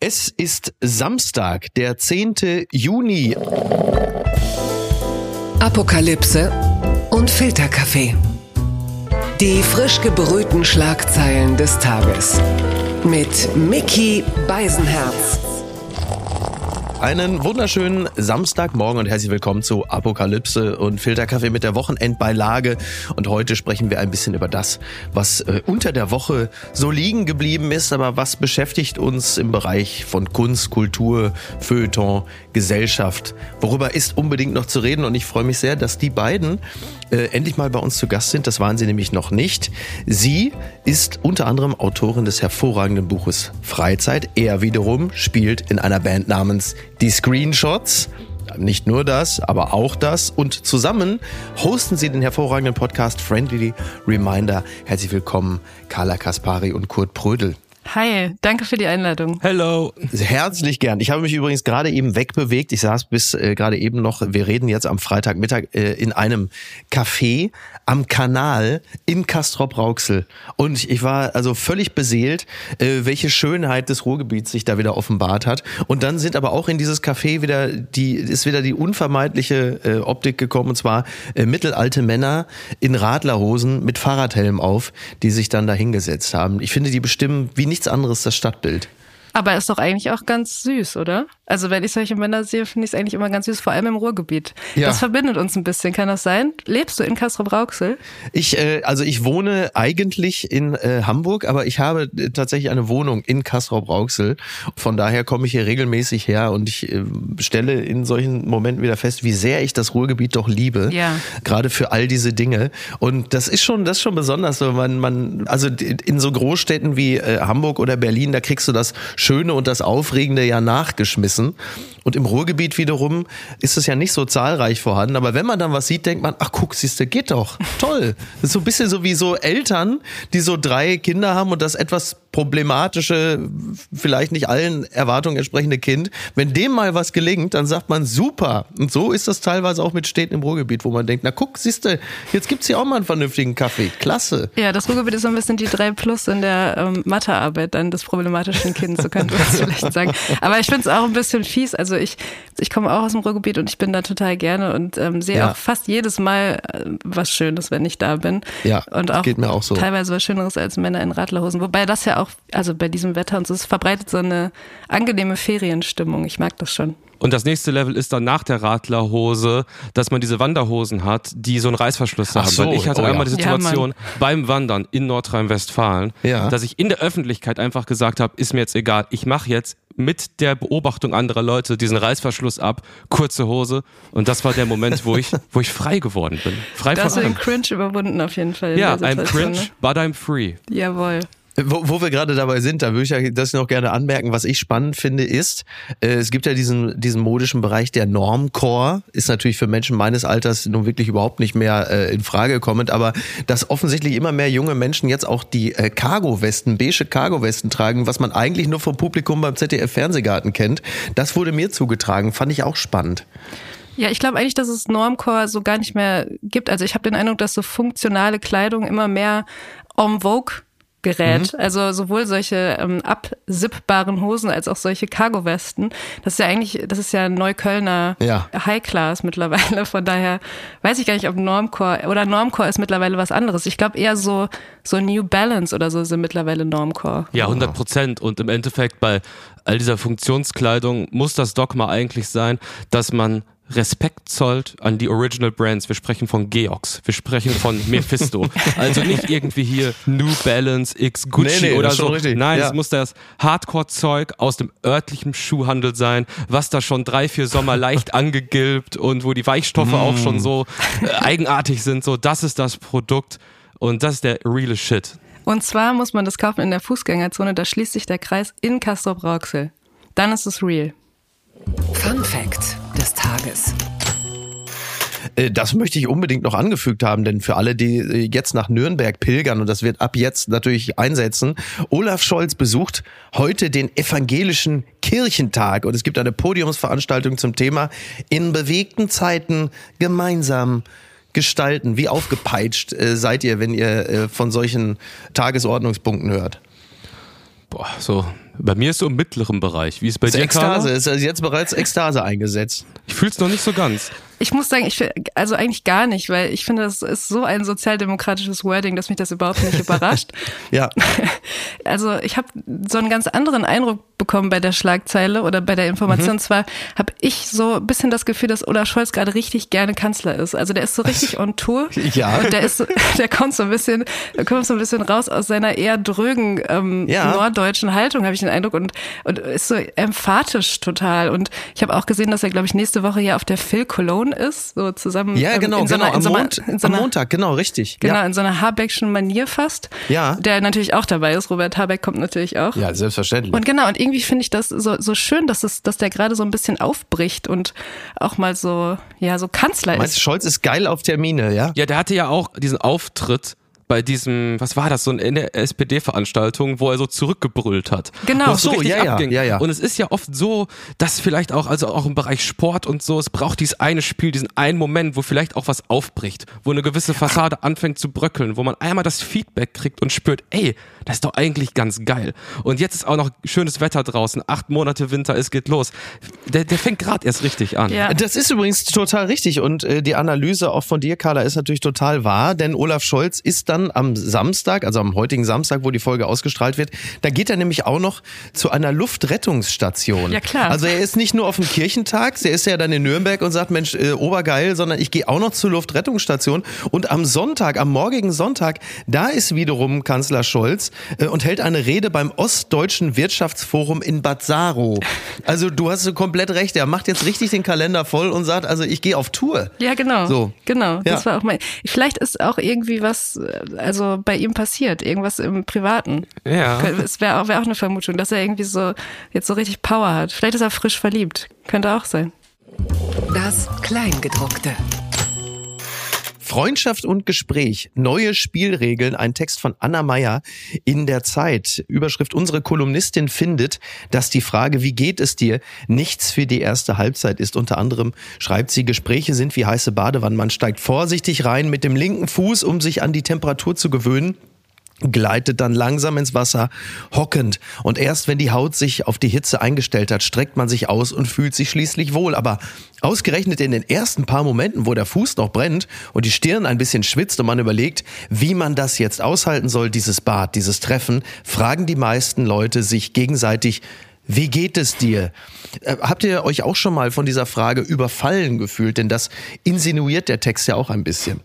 Es ist Samstag, der 10. Juni. Apokalypse und Filterkaffee. Die frisch gebrühten Schlagzeilen des Tages. Mit Mickey Beisenherz. Einen wunderschönen Samstagmorgen und herzlich willkommen zu Apokalypse und Filterkaffee mit der Wochenendbeilage. Und heute sprechen wir ein bisschen über das, was äh, unter der Woche so liegen geblieben ist, aber was beschäftigt uns im Bereich von Kunst, Kultur, Feuilleton, Gesellschaft. Worüber ist unbedingt noch zu reden und ich freue mich sehr, dass die beiden äh, endlich mal bei uns zu Gast sind. Das waren sie nämlich noch nicht. Sie ist unter anderem Autorin des hervorragenden Buches Freizeit. Er wiederum spielt in einer Band namens Die Screenshots. Nicht nur das, aber auch das. Und zusammen hosten sie den hervorragenden Podcast Friendly Reminder. Herzlich willkommen, Carla Kaspari und Kurt Prödel. Hi, danke für die Einladung. Hello. Herzlich gern. Ich habe mich übrigens gerade eben wegbewegt. Ich saß bis äh, gerade eben noch, wir reden jetzt am Freitagmittag äh, in einem Café am Kanal in Castrop-Rauxel. Und ich war also völlig beseelt, äh, welche Schönheit des Ruhrgebiets sich da wieder offenbart hat. Und dann sind aber auch in dieses Café wieder die, ist wieder die unvermeidliche äh, Optik gekommen, und zwar äh, mittelalte Männer in Radlerhosen mit Fahrradhelm auf, die sich dann da hingesetzt haben. Ich finde, die bestimmen wie nichts anderes das Stadtbild. Aber ist doch eigentlich auch ganz süß, oder? Also wenn ich solche Männer sehe, finde ich es eigentlich immer ganz süß, vor allem im Ruhrgebiet. Ja. Das verbindet uns ein bisschen, kann das sein? Lebst du in Castrop-Rauxel? Ich, äh, also ich wohne eigentlich in äh, Hamburg, aber ich habe äh, tatsächlich eine Wohnung in Castrop-Rauxel. Von daher komme ich hier regelmäßig her und ich äh, stelle in solchen Momenten wieder fest, wie sehr ich das Ruhrgebiet doch liebe. Ja. Gerade für all diese Dinge. Und das ist schon, das ist schon besonders. So man, man, also in so Großstädten wie äh, Hamburg oder Berlin, da kriegst du das Schöne und das Aufregende ja nachgeschmissen wissen. Und im Ruhrgebiet wiederum ist es ja nicht so zahlreich vorhanden. Aber wenn man dann was sieht, denkt man, ach guck, siehste, geht doch. Toll. Das ist so ein bisschen so wie so Eltern, die so drei Kinder haben und das etwas problematische, vielleicht nicht allen Erwartungen entsprechende Kind, wenn dem mal was gelingt, dann sagt man super. Und so ist das teilweise auch mit Städten im Ruhrgebiet, wo man denkt, na guck, siehste, jetzt gibt's hier auch mal einen vernünftigen Kaffee. Klasse. Ja, das Ruhrgebiet ist so ein bisschen die drei Plus in der ähm, Mathearbeit dann des problematischen Kindes, so könnte man es vielleicht sagen. Aber ich finde es auch ein bisschen fies. Also ich, ich komme auch aus dem Ruhrgebiet und ich bin da total gerne und ähm, sehe ja. auch fast jedes Mal äh, was Schönes, wenn ich da bin. Ja, und auch, geht mir auch so. Teilweise was Schöneres als Männer in Radlerhosen. Wobei das ja auch, also bei diesem Wetter und so, es verbreitet so eine angenehme Ferienstimmung. Ich mag das schon. Und das nächste Level ist dann nach der Radlerhose, dass man diese Wanderhosen hat, die so einen Reißverschluss haben. So. Weil ich hatte oh, einmal ja. die Situation ja, beim Wandern in Nordrhein-Westfalen, ja. dass ich in der Öffentlichkeit einfach gesagt habe, ist mir jetzt egal, ich mache jetzt mit der Beobachtung anderer Leute diesen Reißverschluss ab, kurze Hose. Und das war der Moment, wo ich, wo ich frei geworden bin. Frei da hast du den Cringe überwunden auf jeden Fall. Ja, I'm cringe, ne? but I'm free. Jawohl. Wo, wo wir gerade dabei sind, da würde ich ja das noch gerne anmerken. Was ich spannend finde, ist, äh, es gibt ja diesen, diesen modischen Bereich der Normcore, ist natürlich für Menschen meines Alters nun wirklich überhaupt nicht mehr äh, in Frage kommend, aber dass offensichtlich immer mehr junge Menschen jetzt auch die äh, Cargo-Westen, beige Cargo-Westen tragen, was man eigentlich nur vom Publikum beim ZDF-Fernsehgarten kennt, das wurde mir zugetragen, fand ich auch spannend. Ja, ich glaube eigentlich, dass es Normcore so gar nicht mehr gibt. Also ich habe den Eindruck, dass so funktionale Kleidung immer mehr en vogue Gerät. Mhm. Also sowohl solche ähm, absippbaren Hosen als auch solche Cargo-Westen. Das ist ja eigentlich, das ist ja Neuköllner ja. High-Class mittlerweile. Von daher weiß ich gar nicht, ob Normcore oder Normcore ist mittlerweile was anderes. Ich glaube eher so, so New Balance oder so sind mittlerweile Normcore. Ja, 100 Prozent. Und im Endeffekt bei all dieser Funktionskleidung muss das Dogma eigentlich sein, dass man Respekt zollt an die Original Brands. Wir sprechen von Geox, wir sprechen von Mephisto. also nicht irgendwie hier New Balance X Gucci nee, nee, oder so. Nein, ja. es muss das Hardcore-Zeug aus dem örtlichen Schuhhandel sein, was da schon drei, vier Sommer leicht angegilbt und wo die Weichstoffe mm. auch schon so äh, eigenartig sind. So, das ist das Produkt und das ist der reale Shit. Und zwar muss man das kaufen in der Fußgängerzone, da schließt sich der Kreis in Castrop-Rauxel. Dann ist es real. Fun Fact Tages. Äh, das möchte ich unbedingt noch angefügt haben, denn für alle, die äh, jetzt nach Nürnberg pilgern, und das wird ab jetzt natürlich einsetzen, Olaf Scholz besucht heute den evangelischen Kirchentag und es gibt eine Podiumsveranstaltung zum Thema in bewegten Zeiten gemeinsam gestalten. Wie aufgepeitscht äh, seid ihr, wenn ihr von solchen Tagesordnungspunkten hört? Boah, so. Bei mir ist so im mittleren Bereich. Wie ist es bei Das dir, Ekstase Carla? ist also jetzt bereits Ekstase eingesetzt. Ich fühl's noch nicht so ganz. Ich muss sagen, ich also eigentlich gar nicht, weil ich finde, das ist so ein sozialdemokratisches Wording, dass mich das überhaupt nicht überrascht. Ja. Also ich habe so einen ganz anderen Eindruck bekommen bei der Schlagzeile oder bei der Information. Zwar habe ich so ein bisschen das Gefühl, dass Olaf Scholz gerade richtig gerne Kanzler ist. Also der ist so richtig on Tour. Ja. Und der ist, so- der kommt so ein bisschen, der kommt so ein bisschen raus aus seiner eher drögen ähm, Ja. norddeutschen Haltung, habe ich den Eindruck, und, und ist so emphatisch total. Und ich habe auch gesehen, dass er, glaube ich, nächste Woche ja auf der Phil Cologne ist, so zusammen. Ja, ähm, genau, in so genau. einer- in Am, so einer- in so am einer- Montag, genau, richtig. Genau, Ja. in so einer Habeckschen Manier fast. Ja. Der natürlich auch dabei ist. Robert Habeck kommt natürlich auch. ja, selbstverständlich. Und genau, und irgendwie finde ich das so, so schön, dass, es, dass der gerade so ein bisschen aufbricht und auch mal so, ja, so Kanzler Meinst du, ist. Scholz ist geil auf Termine, ja? Ja, der hatte ja auch diesen Auftritt bei diesem, was war das, so eine SPD-Veranstaltung, wo er so zurückgebrüllt hat. Genau. Ach so, richtig ja, ja, abging. ja, ja. Und es ist ja oft so, dass vielleicht auch, also auch im Bereich Sport und so, es braucht dieses eine Spiel, diesen einen Moment, wo vielleicht auch was aufbricht, wo eine gewisse Fassade anfängt zu bröckeln, wo man einmal das Feedback kriegt und spürt, ey, das ist doch eigentlich ganz geil. Und jetzt ist auch noch schönes Wetter draußen, acht Monate Winter, es geht los. Der, der fängt gerade erst richtig an. Ja. Das ist übrigens total richtig und äh, die Analyse auch von dir, Carla, ist natürlich total wahr, denn Olaf Scholz ist dann am Samstag, also am heutigen Samstag, wo die Folge ausgestrahlt wird, da geht er nämlich auch noch zu einer Luftrettungsstation. Ja, klar. Also er ist nicht nur auf dem Kirchentag, er ist ja dann in Nürnberg und sagt, Mensch, äh, obergeil, sondern ich gehe auch noch zur Luftrettungsstation und am Sonntag, am morgigen Sonntag, da ist wiederum Kanzler Scholz äh, und hält eine Rede beim Ostdeutschen Wirtschaftsforum in Bad Saro. Also du hast so komplett recht, er macht jetzt richtig den Kalender voll und sagt, also ich gehe auf Tour. Ja, genau. So. Genau. Das Ja. war auch mein. Vielleicht ist auch irgendwie was, äh, also bei ihm passiert, irgendwas im Privaten. Ja. Es wäre auch, wär auch eine Vermutung, dass er irgendwie so jetzt so richtig Power hat. Vielleicht ist er frisch verliebt. Könnte auch sein. Das Kleingedruckte. Freundschaft und Gespräch, neue Spielregeln, ein Text von Anna Meyer in der Zeit. Überschrift, unsere Kolumnistin findet, dass die Frage, wie geht es dir, nichts für die erste Halbzeit ist. Unter anderem schreibt sie, Gespräche sind wie heiße Badewannen. Man steigt vorsichtig rein mit dem linken Fuß, um sich an die Temperatur zu gewöhnen gleitet dann langsam ins Wasser, hockend. Und erst wenn die Haut sich auf die Hitze eingestellt hat, streckt man sich aus und fühlt sich schließlich wohl. Aber ausgerechnet in den ersten paar Momenten, wo der Fuß noch brennt und die Stirn ein bisschen schwitzt und man überlegt, wie man das jetzt aushalten soll, dieses Bad, dieses Treffen, fragen die meisten Leute sich gegenseitig, wie geht es dir? Äh, Habt ihr euch auch schon mal von dieser Frage überfallen gefühlt? Denn das insinuiert der Text ja auch ein bisschen.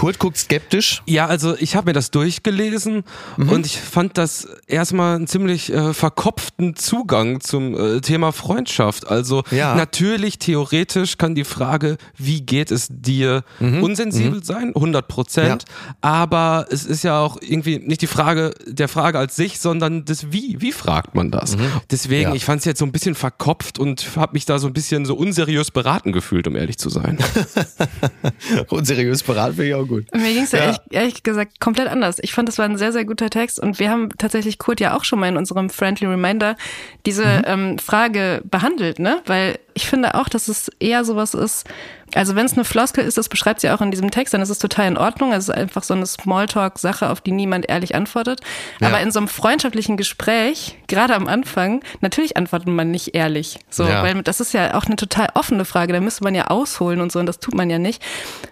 Kurt guckt skeptisch. Ja, also ich habe mir das durchgelesen Mhm. und ich fand das erstmal einen ziemlich äh, verkopften Zugang zum äh, Thema Freundschaft. Also Ja. natürlich, theoretisch kann die Frage, wie geht es dir, unsensibel sein, 100 Prozent. Mhm. Ja. Aber es ist ja auch irgendwie nicht die Frage der Frage als sich, sondern das Wie. Wie fragt man das? Deswegen, Mhm. Ja. ich fand es jetzt so ein bisschen verkopft und habe mich da so ein bisschen so unseriös beraten gefühlt, um ehrlich zu sein. Unseriös beraten finde ich auch gut. Mir ging es ja, Ja. Ehrlich, ehrlich gesagt komplett anders. Ich fand, das war ein sehr, sehr guter Text und wir haben tatsächlich Kurt ja auch schon mal in unserem Friendly Reminder diese Mhm. ähm, Frage behandelt, ne? Weil ich finde auch, dass es eher sowas ist, also wenn es eine Floskel ist, das beschreibt sie auch in diesem Text, dann ist es total in Ordnung. Es ist einfach so eine Smalltalk-Sache, auf die niemand ehrlich antwortet. Aber Ja. in so einem freundschaftlichen Gespräch, gerade am Anfang, natürlich antwortet man nicht ehrlich. So, Ja. weil das ist ja auch eine total offene Frage. Da müsste man ja ausholen und so, und das tut man ja nicht.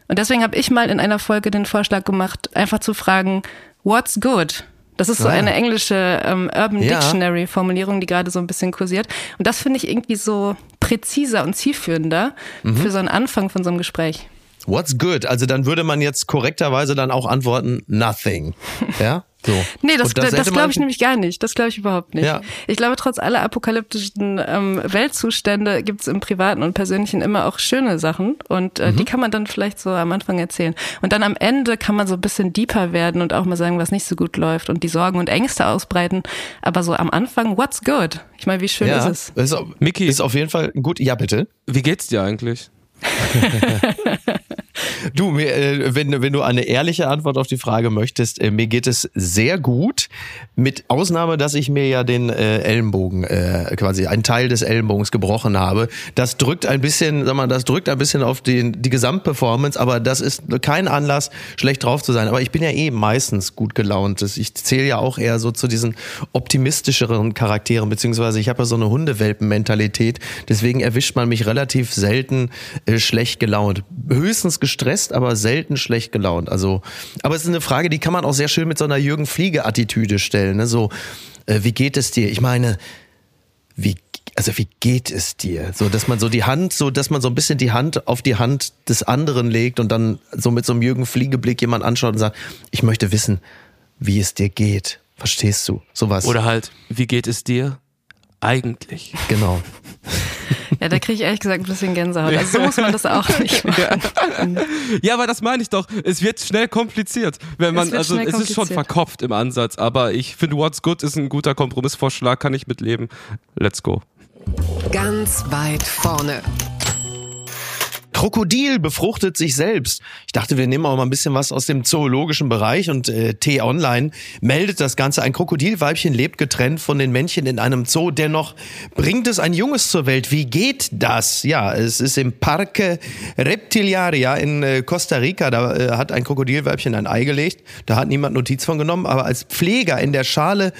Und deswegen habe ich mal in einer Folge den Vorschlag gemacht, einfach zu fragen, what's good? Das ist so Ah. eine englische ähm, Urban Ja. Dictionary Formulierung, die gerade so ein bisschen kursiert. Und das finde ich irgendwie so präziser und zielführender Mhm. für so einen Anfang von so einem Gespräch. What's good? Also dann würde man jetzt korrekterweise dann auch antworten, nothing. Ja? So. Nee, das, das, man- glaube ich nämlich gar nicht. Das glaube ich überhaupt nicht. Ja. Ich glaube, trotz aller apokalyptischen ähm, Weltzustände gibt es im Privaten und Persönlichen immer auch schöne Sachen. Und äh, die kann man dann vielleicht so am Anfang erzählen. Und dann am Ende kann man so ein bisschen deeper werden und auch mal sagen, was nicht so gut läuft und die Sorgen und Ängste ausbreiten. Aber so am Anfang, what's good? Ich meine, wie schön Ja, ist es? ist, Miki. ist auf jeden Fall gut. Ja, bitte. Wie geht's dir eigentlich? Du, mir, äh, wenn, wenn du eine ehrliche Antwort auf die Frage möchtest, äh, mir geht es sehr gut, mit Ausnahme, dass ich mir ja den äh, Ellenbogen, äh, quasi einen Teil des Ellenbogens gebrochen habe. Das drückt ein bisschen, sag mal, das drückt ein bisschen auf die, die Gesamtperformance, aber das ist kein Anlass, schlecht drauf zu sein. Aber ich bin ja eh meistens gut gelaunt. Ich zähle ja auch eher so zu diesen optimistischeren Charakteren, beziehungsweise ich habe ja so eine Hundewelpen-Mentalität. Deswegen erwischt man mich relativ selten äh, schlecht gelaunt. Höchstens gestresst, aber selten schlecht gelaunt. Also, aber es ist eine Frage, die kann man auch sehr schön mit so einer Jürgen Fliege-Attitüde stellen. Ne? So, äh, wie geht es dir? Ich meine, wie also wie geht es dir? So, dass man so die Hand, so, dass man so ein bisschen die Hand auf die Hand des anderen legt und dann so mit so einem Jürgen Fliegeblick jemand anschaut und sagt, ich möchte wissen, wie es dir geht. Verstehst du? Sowas. Oder halt, wie geht es dir? Eigentlich. Genau. Ja, da kriege ich ehrlich gesagt ein bisschen Gänsehaut. Also so muss man das auch nicht machen. Ja, aber das meine ich doch. Es wird schnell kompliziert, wenn man Es wird also es ist schon verkopft im Ansatz, aber ich finde What's Good ist ein guter Kompromissvorschlag, kann ich mitleben. Let's go. Ganz weit vorne. Krokodil befruchtet sich selbst. Ich dachte, wir nehmen auch mal ein bisschen was aus dem zoologischen Bereich und äh, T-Online meldet das Ganze. Ein Krokodilweibchen lebt getrennt von den Männchen in einem Zoo. Dennoch bringt es ein Junges zur Welt. Wie geht das? Ja, es ist im Parque Reptiliaria in äh, Costa Rica. Da äh, hat ein Krokodilweibchen ein Ei gelegt. Da hat niemand Notiz von genommen. Aber als Pfleger in der Schale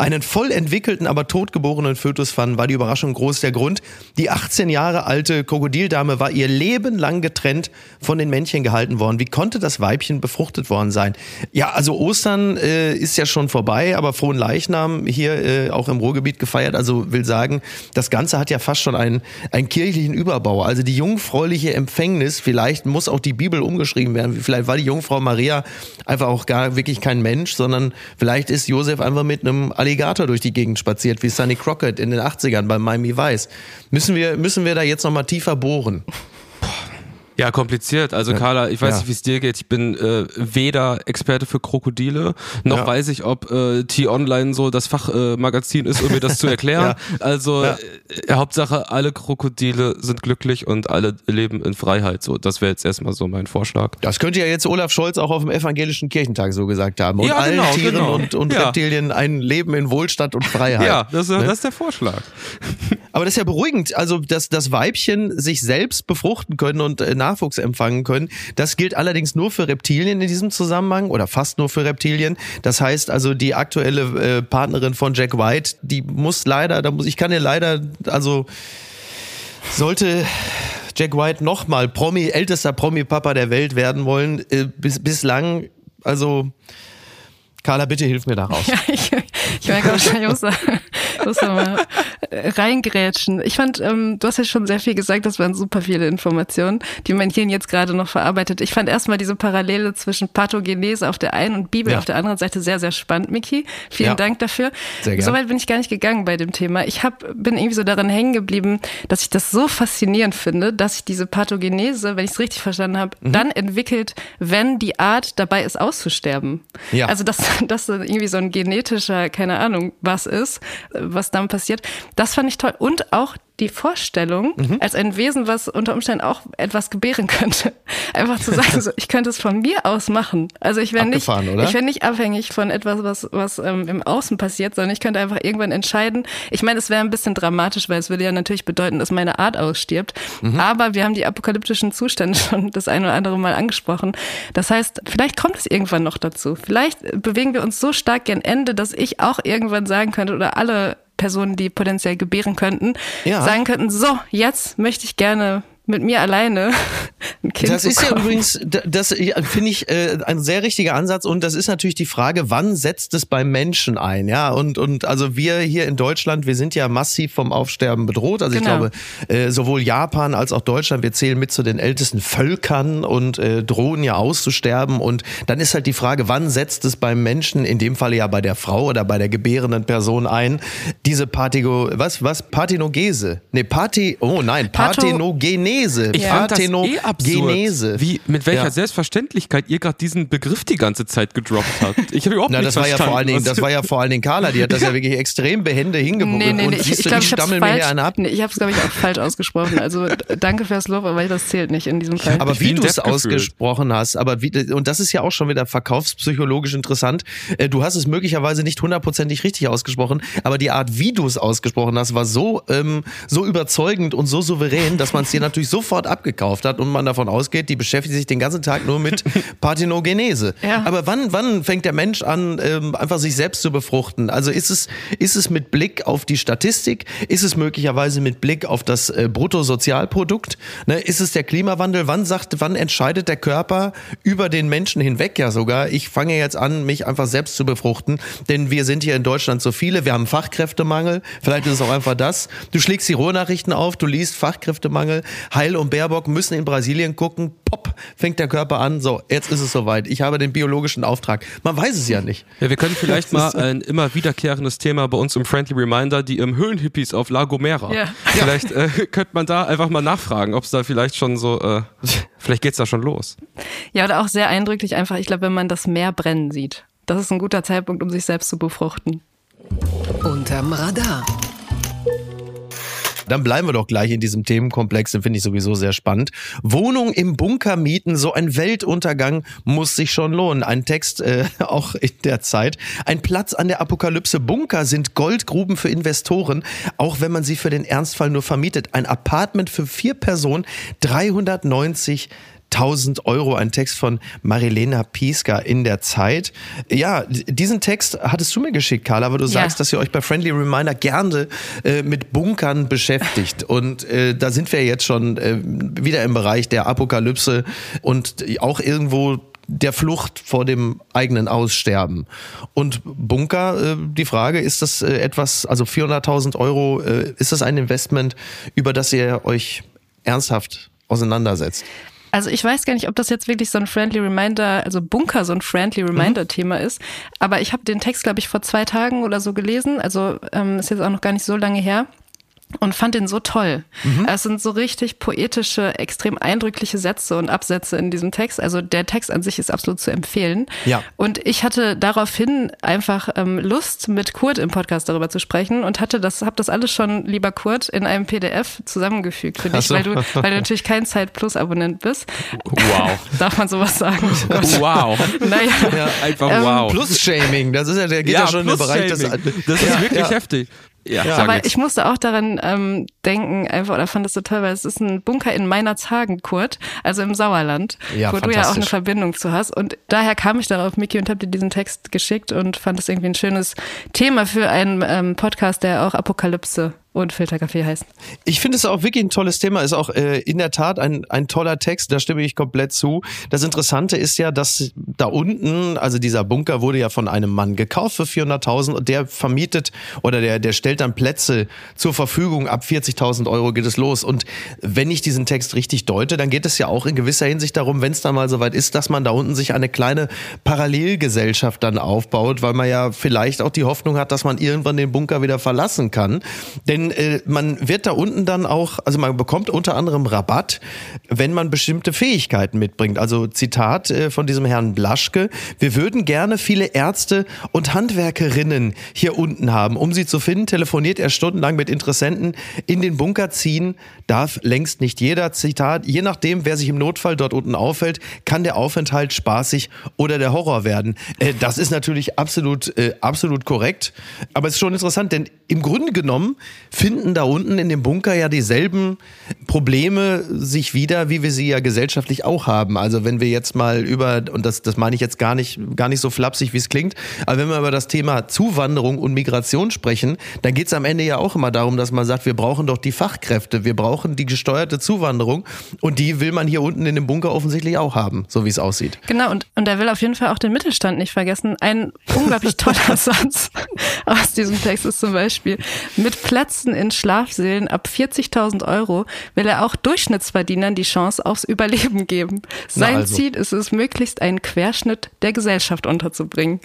einen voll entwickelten, aber totgeborenen Fötus fanden, war die Überraschung groß. Der Grund, die 18 Jahre alte Krokodildame war ihr Leben lang getrennt von den Männchen gehalten worden. Wie konnte das Weibchen befruchtet worden sein? Ja, also Ostern äh, ist ja schon vorbei, aber frohen Leichnam hier äh, auch im Ruhrgebiet gefeiert. Also will sagen, das Ganze hat ja fast schon einen, einen kirchlichen Überbau. Also die jungfräuliche Empfängnis, vielleicht muss auch die Bibel umgeschrieben werden. Vielleicht war die Jungfrau Maria einfach auch gar wirklich kein Mensch, sondern vielleicht ist Josef einfach mit einem Alligator durch die Gegend spaziert, wie Sonny Crockett in den 80ern bei Miami Vice. Müssen wir, müssen wir da jetzt nochmal tiefer bohren? Ja, kompliziert. Also Carla, ich weiß Ja. nicht, wie es dir geht. Ich bin äh, weder Experte für Krokodile, noch Ja. weiß ich, ob äh, T-Online so das Fachmagazin äh, ist, um mir das zu erklären. Also äh, Hauptsache, alle Krokodile sind glücklich und alle leben in Freiheit. So, das wäre jetzt erstmal so mein Vorschlag. Das könnte ja jetzt Olaf Scholz auch auf dem evangelischen Kirchentag so gesagt haben. Und Ja, allen genau, Tieren genau. und, und. Reptilien ein Leben in Wohlstand und Freiheit. Ja, das, Ne? das ist der Vorschlag. Aber das ist ja beruhigend. Also, dass das Weibchen sich selbst befruchten können und äh, Nachwuchs empfangen können. Das gilt allerdings nur für Reptilien in diesem Zusammenhang oder fast nur für Reptilien. Das heißt also, die aktuelle äh, Partnerin von Jack White, die muss leider, da muss ich kann ihr leider, also sollte Jack White nochmal Promi, ältester Promi-Papa der Welt werden wollen, äh, bis, bislang, also Carla, bitte hilf mir da raus. Ja, ich, ich merke muss da, ich muss mal reingrätschen. Ich fand, ähm, du hast ja schon sehr viel gesagt, das waren super viele Informationen, die mein Hirn jetzt gerade noch verarbeitet. Ich fand erstmal diese Parallele zwischen Pathogenese auf der einen und Bibel Ja. auf der anderen Seite sehr, sehr spannend, Miki. Vielen Ja. Dank dafür. Sehr gern. Soweit bin ich gar nicht gegangen bei dem Thema. Ich hab, bin irgendwie so daran hängen geblieben, dass ich das so faszinierend finde, dass sich diese Pathogenese, wenn ich es richtig verstanden habe, Mhm. dann entwickelt, wenn die Art dabei ist auszusterben. Ja. Also dass das irgendwie so ein genetischer, keine Ahnung, was ist, äh, was dann passiert. Das fand ich toll. Und auch die Vorstellung, Mhm. als ein Wesen, was unter Umständen auch etwas gebären könnte. Einfach zu sagen, so, ich könnte es von mir aus machen. Also ich wäre nicht, oder? ich wäre nicht abhängig von etwas, was, was ähm, im Außen passiert, sondern ich könnte einfach irgendwann entscheiden. Ich meine, es wäre ein bisschen dramatisch, weil es würde ja natürlich bedeuten, dass meine Art ausstirbt. Mhm. Aber wir haben die apokalyptischen Zustände schon das eine oder andere Mal angesprochen. Das heißt, vielleicht kommt es irgendwann noch dazu. Vielleicht bewegen wir uns so stark gen Ende, dass ich auch irgendwann sagen könnte oder alle Personen, die potenziell gebären könnten, Ja. sagen könnten, so, jetzt möchte ich gerne mit mir alleine ein Kind Das ist ja übrigens, das finde ich äh, ein sehr richtiger Ansatz und das ist natürlich die Frage, wann setzt es beim Menschen ein? Ja, und, und also wir hier in Deutschland, wir sind ja massiv vom Aufsterben bedroht. Also Genau. ich glaube, äh, sowohl Japan als auch Deutschland, wir zählen mit zu den ältesten Völkern und äh, drohen ja auszusterben. Und dann ist halt die Frage, wann setzt es beim Menschen, in dem Falle ja bei der Frau oder bei der gebärenden Person ein, diese Partigo, was, was, Parthenogese? Nee, Parthi, oh nein, Patho- Parthenogenese. Ich fand das eh absurd, Parthenogenese. wie, mit welcher Ja. Selbstverständlichkeit ihr gerade diesen Begriff die ganze Zeit gedroppt habt. Ich habe überhaupt Na, nicht das war ja verstanden. vor allen Dingen, das war ja vor allen Dingen Carla, die hat das ja wirklich extrem behende hingebuckt. Nee, nee, und nee, ich, siehst ich du, ich ich habe es stammel mir falsch, hier einen ab. nee, ich habe es glaube ich auch falsch ausgesprochen. Also danke fürs Lob, aber das zählt nicht in diesem Fall. Aber Ich wie du es ausgesprochen hast, aber wie, und das ist ja auch schon wieder verkaufspsychologisch interessant. Äh, Du hast es möglicherweise nicht hundertprozentig richtig ausgesprochen, aber die Art, wie du es ausgesprochen hast, war so, ähm, so überzeugend und so souverän, dass man es dir natürlich sofort abgekauft hat und man davon ausgeht, die beschäftigt sich den ganzen Tag nur mit Parthenogenese. Ja. Aber wann, wann fängt der Mensch an, ähm, einfach sich selbst zu befruchten? Also ist es, ist es mit Blick auf die Statistik? Ist es möglicherweise mit Blick auf das äh, Bruttosozialprodukt? Ne? Ist es der Klimawandel? Wann sagt, wann entscheidet der Körper über den Menschen hinweg ja sogar? Ich fange jetzt an, mich einfach selbst zu befruchten, denn wir sind hier in Deutschland so viele. Wir haben Fachkräftemangel. Vielleicht ist es auch einfach das. Du schlägst die Ruhrnachrichten auf, du liest Fachkräftemangel. Heil und Baerbock müssen in Brasilien gucken. Pop, fängt der Körper an. So, jetzt ist es soweit. Ich habe den biologischen Auftrag. Man weiß es ja nicht. Ja, wir können vielleicht mal ein immer wiederkehrendes Thema bei uns im Friendly Reminder, die im Höhenhippies auf La Gomera. Ja. Vielleicht äh, könnte man da einfach mal nachfragen, ob es da vielleicht schon so, äh, vielleicht geht's da schon los. ja, oder auch sehr eindrücklich einfach, ich glaube, wenn man das Meer brennen sieht. Das ist ein guter Zeitpunkt, um sich selbst zu befruchten. Unterm Radar. Dann bleiben wir doch gleich in diesem Themenkomplex, den finde ich sowieso sehr spannend. Wohnung im Bunker mieten, so ein Weltuntergang muss sich schon lohnen. Ein Text äh, auch in der Zeit. Ein Platz an der Apokalypse. Bunker sind Goldgruben für Investoren, auch wenn man sie für den Ernstfall nur vermietet. Ein Apartment für vier Personen, 390 1000 Euro, ein Text von Marilena Pieska in der Zeit. Ja, diesen Text hattest du mir geschickt, Carla, aber du Ja. sagst, dass ihr euch bei Friendly Reminder gerne äh, mit Bunkern beschäftigt. Und äh, da sind wir jetzt schon äh, wieder im Bereich der Apokalypse und auch irgendwo der Flucht vor dem eigenen Aussterben. Und Bunker, äh, die Frage, ist das äh, etwas, also 400.000 Euro, äh, ist das ein Investment, über das ihr euch ernsthaft auseinandersetzt? Also ich weiß gar nicht, ob das jetzt wirklich so ein Friendly Reminder, also Bunker so ein Friendly Reminder-Thema ist. Aber ich habe den Text, glaube ich, vor zwei Tagen oder so gelesen. Also ähm, ist jetzt auch noch gar nicht so lange her. Und fand den so toll. Es sind so richtig poetische, extrem eindrückliche Sätze und Absätze in diesem Text. Also der Text an sich ist absolut zu empfehlen. Ja. Und ich hatte daraufhin einfach ähm, Lust, mit Kurt im Podcast darüber zu sprechen und hatte das, habe das alles schon, lieber Kurt, in einem PDF zusammengefügt für dich, so. weil du, weil du natürlich kein Zeit Plus Abonnent bist. Wow. Darf man sowas sagen? Oh. Wow. Naja. Einfach Ähm, wow. Plus-Shaming, das ist ja, der geht ja, schon in den Bereich des. Plus-Shaming. Das ist Ja, wirklich ja. heftig. Ja, sag Aber jetzt. ich musste auch daran ähm, denken, einfach, oder fand das so toll, weil es ist ein Bunker in Meinerzhagen, Kurt, also im Sauerland, Ja, wo du ja auch eine. Verbindung zu hast. Und daher kam ich darauf, Miki, und habe dir diesen Text geschickt und fand es irgendwie ein schönes Thema für einen ähm, Podcast, der auch Apokalypse und Filterkaffee heißt. Ich finde es auch wirklich ein tolles Thema, ist auch äh, in der Tat ein, ein toller Text, da stimme ich komplett zu. Das Interessante ist ja, dass da unten, also dieser Bunker wurde ja von einem Mann gekauft für 400.000 und der vermietet oder der, der stellt dann Plätze zur Verfügung. Ab 40.000 Euro geht es los. Und wenn ich diesen Text richtig deute, dann geht es ja auch in gewisser Hinsicht darum, wenn es dann mal soweit ist, dass man da unten sich eine kleine Parallelgesellschaft dann aufbaut, weil man ja vielleicht auch die Hoffnung hat, dass man irgendwann den Bunker wieder verlassen kann. Denn äh, man wird da unten dann auch, also man bekommt unter anderem Rabatt, wenn man bestimmte Fähigkeiten mitbringt. Also Zitat äh, von diesem Herrn Blaschke, wir würden gerne viele Ärzte und Handwerkerinnen hier unten haben. Um sie zu finden, telefoniert er stundenlang mit Interessenten. In den Bunker ziehen darf längst nicht jeder. Zitat, je nachdem, wer sich im Notfall dort unten aufhält, kann der Aufenthalt spaßig oder der Horror werden. Äh, das ist natürlich absolut, äh, absolut korrekt. Aber es ist schon interessant, denn im Grunde genommen finden da unten in dem Bunker ja dieselben Probleme sich wieder, wie wir sie ja gesellschaftlich auch haben. Also wenn wir jetzt mal über, und das, das meine ich jetzt gar nicht, gar nicht so flapsig, wie es klingt, aber wenn wir über das Thema Zuwanderung und Migration sprechen, dann geht es am Ende ja auch immer darum, dass man sagt, wir brauchen doch die Fachkräfte, wir brauchen die gesteuerte Zuwanderung und die will man hier unten in dem Bunker offensichtlich auch haben, so wie es aussieht. Genau, und, und er will auf jeden Fall auch den Mittelstand nicht vergessen. Ein unglaublich toller Satz aus diesem Text ist zum Beispiel, mit Plätzen in Schlafsälen ab 40.000 Euro will er auch Durchschnittsverdienern die Chance aufs Überleben geben. Sein also. Ziel ist es, möglichst einen Querschnitt der Gesellschaft unterzubringen.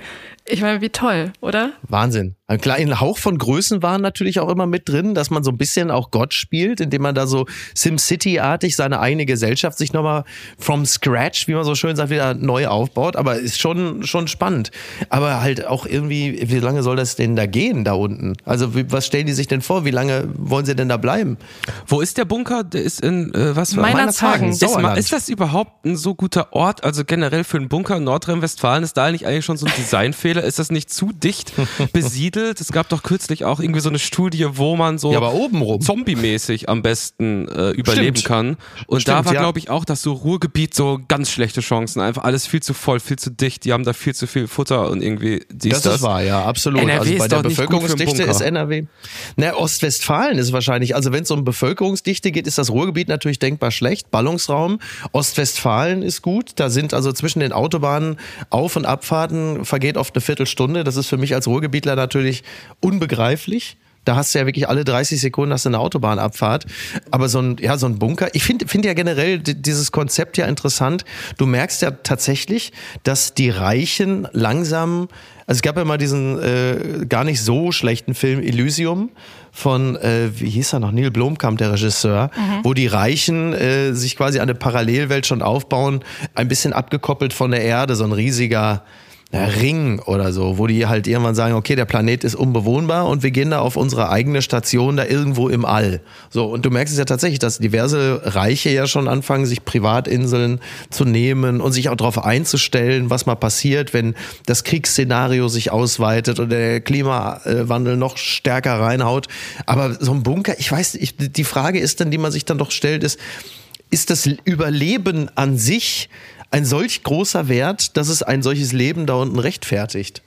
Ich meine, wie toll, oder? Wahnsinn. Ein kleiner Hauch von Größenwahn natürlich auch immer mit drin, dass man so ein bisschen auch Gott spielt, indem man da so SimCity-artig seine eigene Gesellschaft sich nochmal from scratch, wie man so schön sagt, wieder neu aufbaut. Aber ist schon, schon spannend. Aber halt auch irgendwie, wie lange soll das denn da gehen da unten? Also wie, was stellen die sich denn vor? Wie lange wollen sie denn da bleiben? Wo ist der Bunker? Der ist in, äh, was? Meinerzhagen. Ist, ist das überhaupt ein so guter Ort? Also generell für einen Bunker in Nordrhein-Westfalen ist da nicht eigentlich schon so ein Designfehler? Ist das nicht zu dicht besiedelt? Es gab doch kürzlich auch irgendwie so eine Studie, wo man so Ja, aber obenrum. zombie-mäßig am besten äh, überleben Stimmt. kann. Und da Stimmt, war, ja. glaube ich, auch das so Ruhrgebiet so ganz schlechte Chancen. Einfach alles viel zu voll, viel zu dicht. Die haben da viel zu viel Futter und irgendwie dies, Das ist wahr, ja, absolut. NRW also bei ist der Bevölkerungsdichte ist NRW. Na, Ostwestfalen ist wahrscheinlich, also wenn es um Bevölkerungsdichte geht, ist das Ruhrgebiet natürlich denkbar schlecht. Ballungsraum. Ostwestfalen ist gut. Da sind also zwischen den Autobahnen Auf- und Abfahrten vergeht oft eine Viertelstunde. Das ist für mich als Ruhrgebietler natürlich unbegreiflich. Da hast du ja wirklich alle 30 Sekunden hast du eine Autobahnabfahrt. Aber so ein, ja, so ein Bunker, ich finde finde ja generell di- dieses Konzept ja interessant. Du merkst ja tatsächlich, dass die Reichen langsam, also es gab ja mal diesen äh, gar nicht so schlechten Film Elysium von, äh, wie hieß er noch, Neil Blomkamp, der Regisseur, wo die Reichen äh, sich quasi eine Parallelwelt schon aufbauen, ein bisschen abgekoppelt von der Erde, so ein riesiger Ring oder so, wo die halt irgendwann sagen, okay, der Planet ist unbewohnbar und wir gehen da auf unsere eigene Station da irgendwo im All. So, und du merkst es ja tatsächlich, dass diverse Reiche ja schon anfangen, sich Privatinseln zu nehmen und sich auch darauf einzustellen, was mal passiert, wenn das Kriegsszenario sich ausweitet und der Klimawandel noch stärker reinhaut. Aber so ein Bunker, ich weiß, ich, die Frage ist dann, die man sich dann doch stellt, ist, ist das Überleben an sich ein solch großer Wert, dass es ein solches Leben da unten rechtfertigt?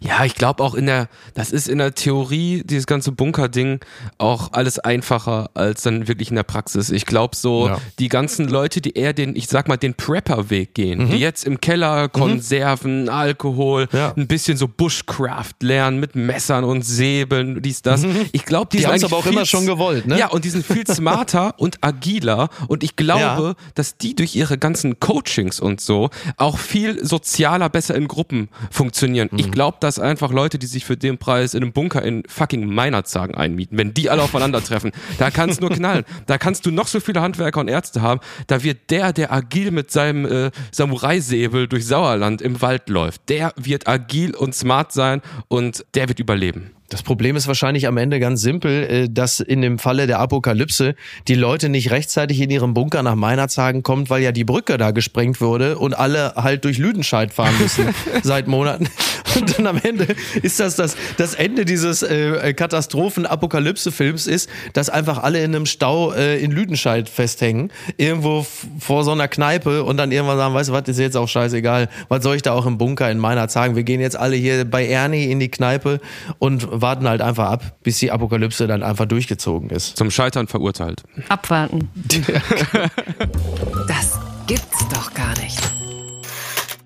Ja, ich glaube auch in der, das ist in der Theorie, dieses ganze Bunker-Ding, auch alles einfacher als dann wirklich in der Praxis. Ich glaube so, Ja. die ganzen Leute, die eher den, ich sag mal, den Prepper-Weg gehen, die jetzt im Keller Konserven, Alkohol, Ja. ein bisschen so Bushcraft lernen mit Messern und Säbeln, dies, das. Ich glaube, die, Die sind haben's eigentlich aber auch immer schon gewollt, ne? Ja, und die sind viel smarter und agiler und ich glaube, Ja. dass die durch ihre ganzen Coachings und so auch viel sozialer besser in Gruppen funktionieren. Mhm. Ich glaube, dass einfach Leute, die sich für den Preis in einem Bunker in fucking Meinerzhagen einmieten, wenn die alle aufeinandertreffen, da kann es nur knallen. Da kannst du noch so viele Handwerker und Ärzte haben, da wird der, der agil mit seinem äh, Samurai-Säbel durch Sauerland im Wald läuft, der wird agil und smart sein und der wird überleben. Das Problem ist wahrscheinlich am Ende ganz simpel, äh, dass in dem Falle der Apokalypse die Leute nicht rechtzeitig in ihrem Bunker nach Meinerzhagen kommt, weil ja die Brücke da gesprengt wurde und alle halt durch Lüdenscheid fahren müssen seit Monaten. Und dann am Ende ist das das, das Ende dieses äh, Katastrophen-Apokalypse-Films ist, dass einfach alle in einem Stau äh, in Lüdenscheid festhängen, irgendwo vor so einer Kneipe und dann irgendwann sagen, weißt du was, ist jetzt auch scheißegal, was soll ich da auch im Bunker in Meinerzhagen? Wir gehen jetzt alle hier bei Ernie in die Kneipe und warten halt einfach ab, bis die Apokalypse dann einfach durchgezogen ist. Zum Scheitern verurteilt. Abwarten. Das gibt's doch gar nicht.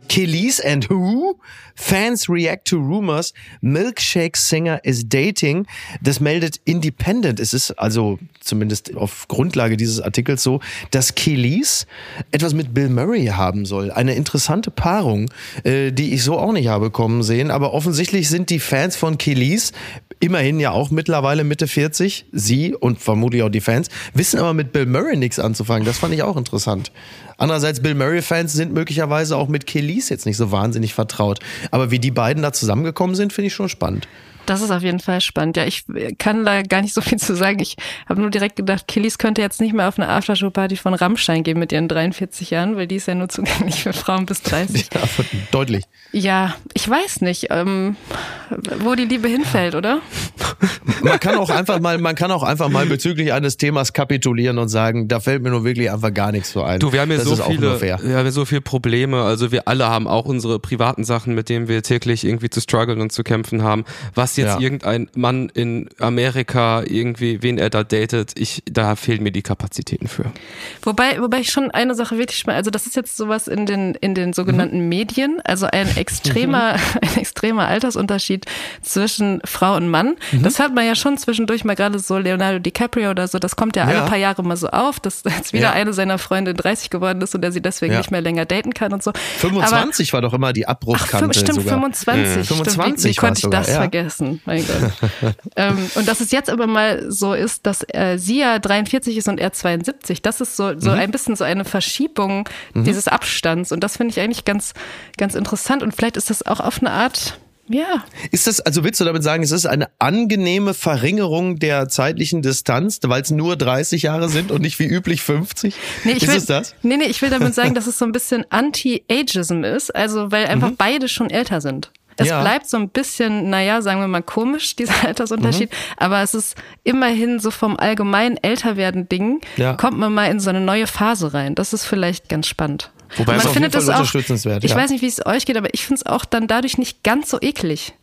Kelis and who? Fans react to rumors. Milkshake Singer is dating. Das meldet Independent. Es ist also zumindest auf Grundlage dieses Artikels so, dass Kelis etwas mit Bill Murray haben soll. Eine interessante Paarung, äh, die ich so auch nicht habe kommen sehen. Aber offensichtlich sind die Fans von Kelis immerhin ja auch mittlerweile Mitte 40, sie und vermutlich auch die Fans, wissen aber mit Bill Murray nichts anzufangen. Das fand ich auch interessant. Andererseits, Bill Murray-Fans sind möglicherweise auch mit Kelis jetzt nicht so wahnsinnig vertraut. Aber wie die beiden da zusammengekommen sind, finde ich schon spannend. Das ist auf jeden Fall spannend. Ja, ich kann da gar nicht so viel zu sagen. Ich habe nur direkt gedacht, Killis könnte jetzt nicht mehr auf eine Aftershow-Party von Rammstein gehen mit ihren 43 Jahren, weil die ist ja nur zugänglich für Frauen bis 30. Ja, deutlich. Ja, ich weiß nicht, ähm, wo die Liebe hinfällt, oder? Man kann auch einfach mal, man kann auch einfach mal bezüglich eines Themas kapitulieren und sagen, da fällt mir nur wirklich einfach gar nichts so ein. Du, wir haben ja das so viele, wir haben ja so viele Probleme. Also wir alle haben auch unsere privaten Sachen, mit denen wir täglich irgendwie zu strugglen und zu kämpfen haben. Was jetzt Ja. irgendein Mann in Amerika irgendwie, wen er da datet, ich, da fehlen mir die Kapazitäten für. Wobei, wobei ich schon eine Sache wirklich mal, also das ist jetzt sowas in den, in den sogenannten Medien, also ein extremer, ein extremer Altersunterschied zwischen Frau und Mann. Das hört man ja schon zwischendurch mal gerade so Leonardo DiCaprio oder so, das kommt ja, Ja. alle paar Jahre mal so auf, dass jetzt wieder Ja. eine seiner Freunde 30 geworden ist und er sie deswegen Ja. nicht mehr länger daten kann und so. 25 war doch immer die Ach, Abbruchkante stimmt, sogar. 25. Mhm. Stimmt, 25 wie, wie konnte ich das sogar, ja. vergessen? Erwachsen, mein Gott. ähm, und dass es jetzt aber mal so ist, dass äh, sie ja 43 ist und er 72, das ist so, so mhm. ein bisschen so eine Verschiebung mhm. dieses Abstands. Und das finde ich eigentlich ganz, ganz interessant. Und vielleicht ist das auch auf eine Art ja. Ist das, also willst du damit sagen, es ist eine angenehme Verringerung der zeitlichen Distanz, weil es nur 30 Jahre sind und nicht wie üblich 50? Nee, ich ist will, es das? Nee, nee, ich will damit sagen, dass es so ein bisschen Anti-Ageism ist, also weil einfach mhm. beide schon älter sind. Es ja. bleibt so ein bisschen, naja, sagen wir mal komisch, dieser Altersunterschied, mhm. aber es ist immerhin so vom allgemeinen Älterwerden-Ding, ja. kommt man mal in so eine neue Phase rein. Das ist vielleicht ganz spannend. Wobei man es auf findet jeden Fall unterstützenswert. Ich ja. weiß nicht, wie es euch geht, aber ich finde es auch dann dadurch nicht ganz so eklig.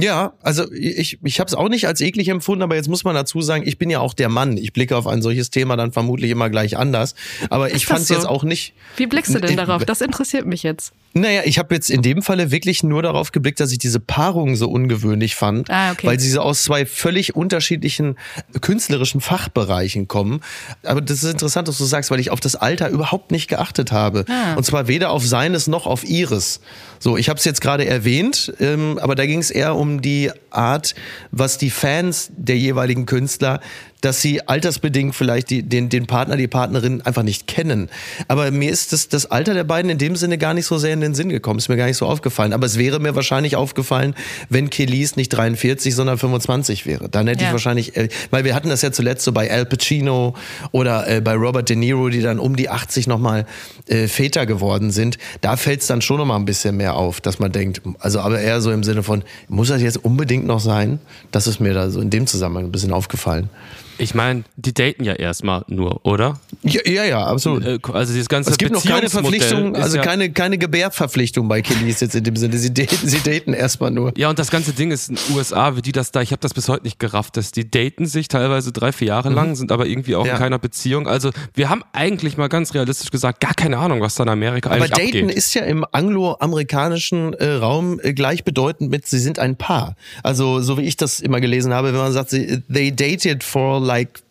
Ja, also ich, ich habe es auch nicht als eklig empfunden, aber jetzt muss man dazu sagen, ich bin ja auch der Mann. Ich blicke auf ein solches Thema dann vermutlich immer gleich anders. Aber ich fand es so? jetzt auch nicht. Wie blickst du denn darauf? Das interessiert mich jetzt. Naja, ich habe jetzt in dem Falle wirklich nur darauf geblickt, dass ich diese Paarung so ungewöhnlich fand, ah, okay. weil sie so aus zwei völlig unterschiedlichen künstlerischen Fachbereichen kommen. Aber das ist interessant, dass du sagst, weil ich auf das Alter überhaupt nicht geachtet habe. Ah. Und zwar weder auf seines noch auf ihres. So, ich habe es jetzt gerade erwähnt, ähm, aber da ging es eher um die Art, was die Fans der jeweiligen Künstler dass sie altersbedingt vielleicht die, den, den Partner, die Partnerin einfach nicht kennen. Aber mir ist das, das Alter der beiden in dem Sinne gar nicht so sehr in den Sinn gekommen. Ist mir gar nicht so aufgefallen. Aber es wäre mir wahrscheinlich aufgefallen, wenn Kelis nicht 43, sondern 25 wäre. Dann hätte ja. ich wahrscheinlich, äh, weil wir hatten das ja zuletzt so bei Al Pacino oder äh, bei Robert De Niro, die dann um die 80 nochmal äh, Väter geworden sind. Da fällt es dann schon nochmal ein bisschen mehr auf, dass man denkt, also aber eher so im Sinne von, muss das jetzt unbedingt noch sein? Das ist mir da so in dem Zusammenhang ein bisschen aufgefallen. Ich meine, die daten ja erstmal nur, oder? Ja, ja, ja absolut. Äh, also dieses ganze Es gibt noch keine Verpflichtung, also ja keine, keine Gebärverpflichtung bei Kiddies jetzt in dem Sinne. Sie daten, sie daten erstmal nur. Ja, und das ganze Ding ist in den USA, wie die das da, ich habe das bis heute nicht gerafft, dass die daten sich teilweise drei, vier Jahre mhm. lang, sind aber irgendwie auch ja. in keiner Beziehung. Also wir haben eigentlich mal ganz realistisch gesagt, gar keine Ahnung, was da in Amerika aber eigentlich abgeht. Aber daten ist ja im angloamerikanischen äh, Raum äh, gleichbedeutend mit, sie sind ein Paar. Also so wie ich das immer gelesen habe, wenn man sagt, they dated for like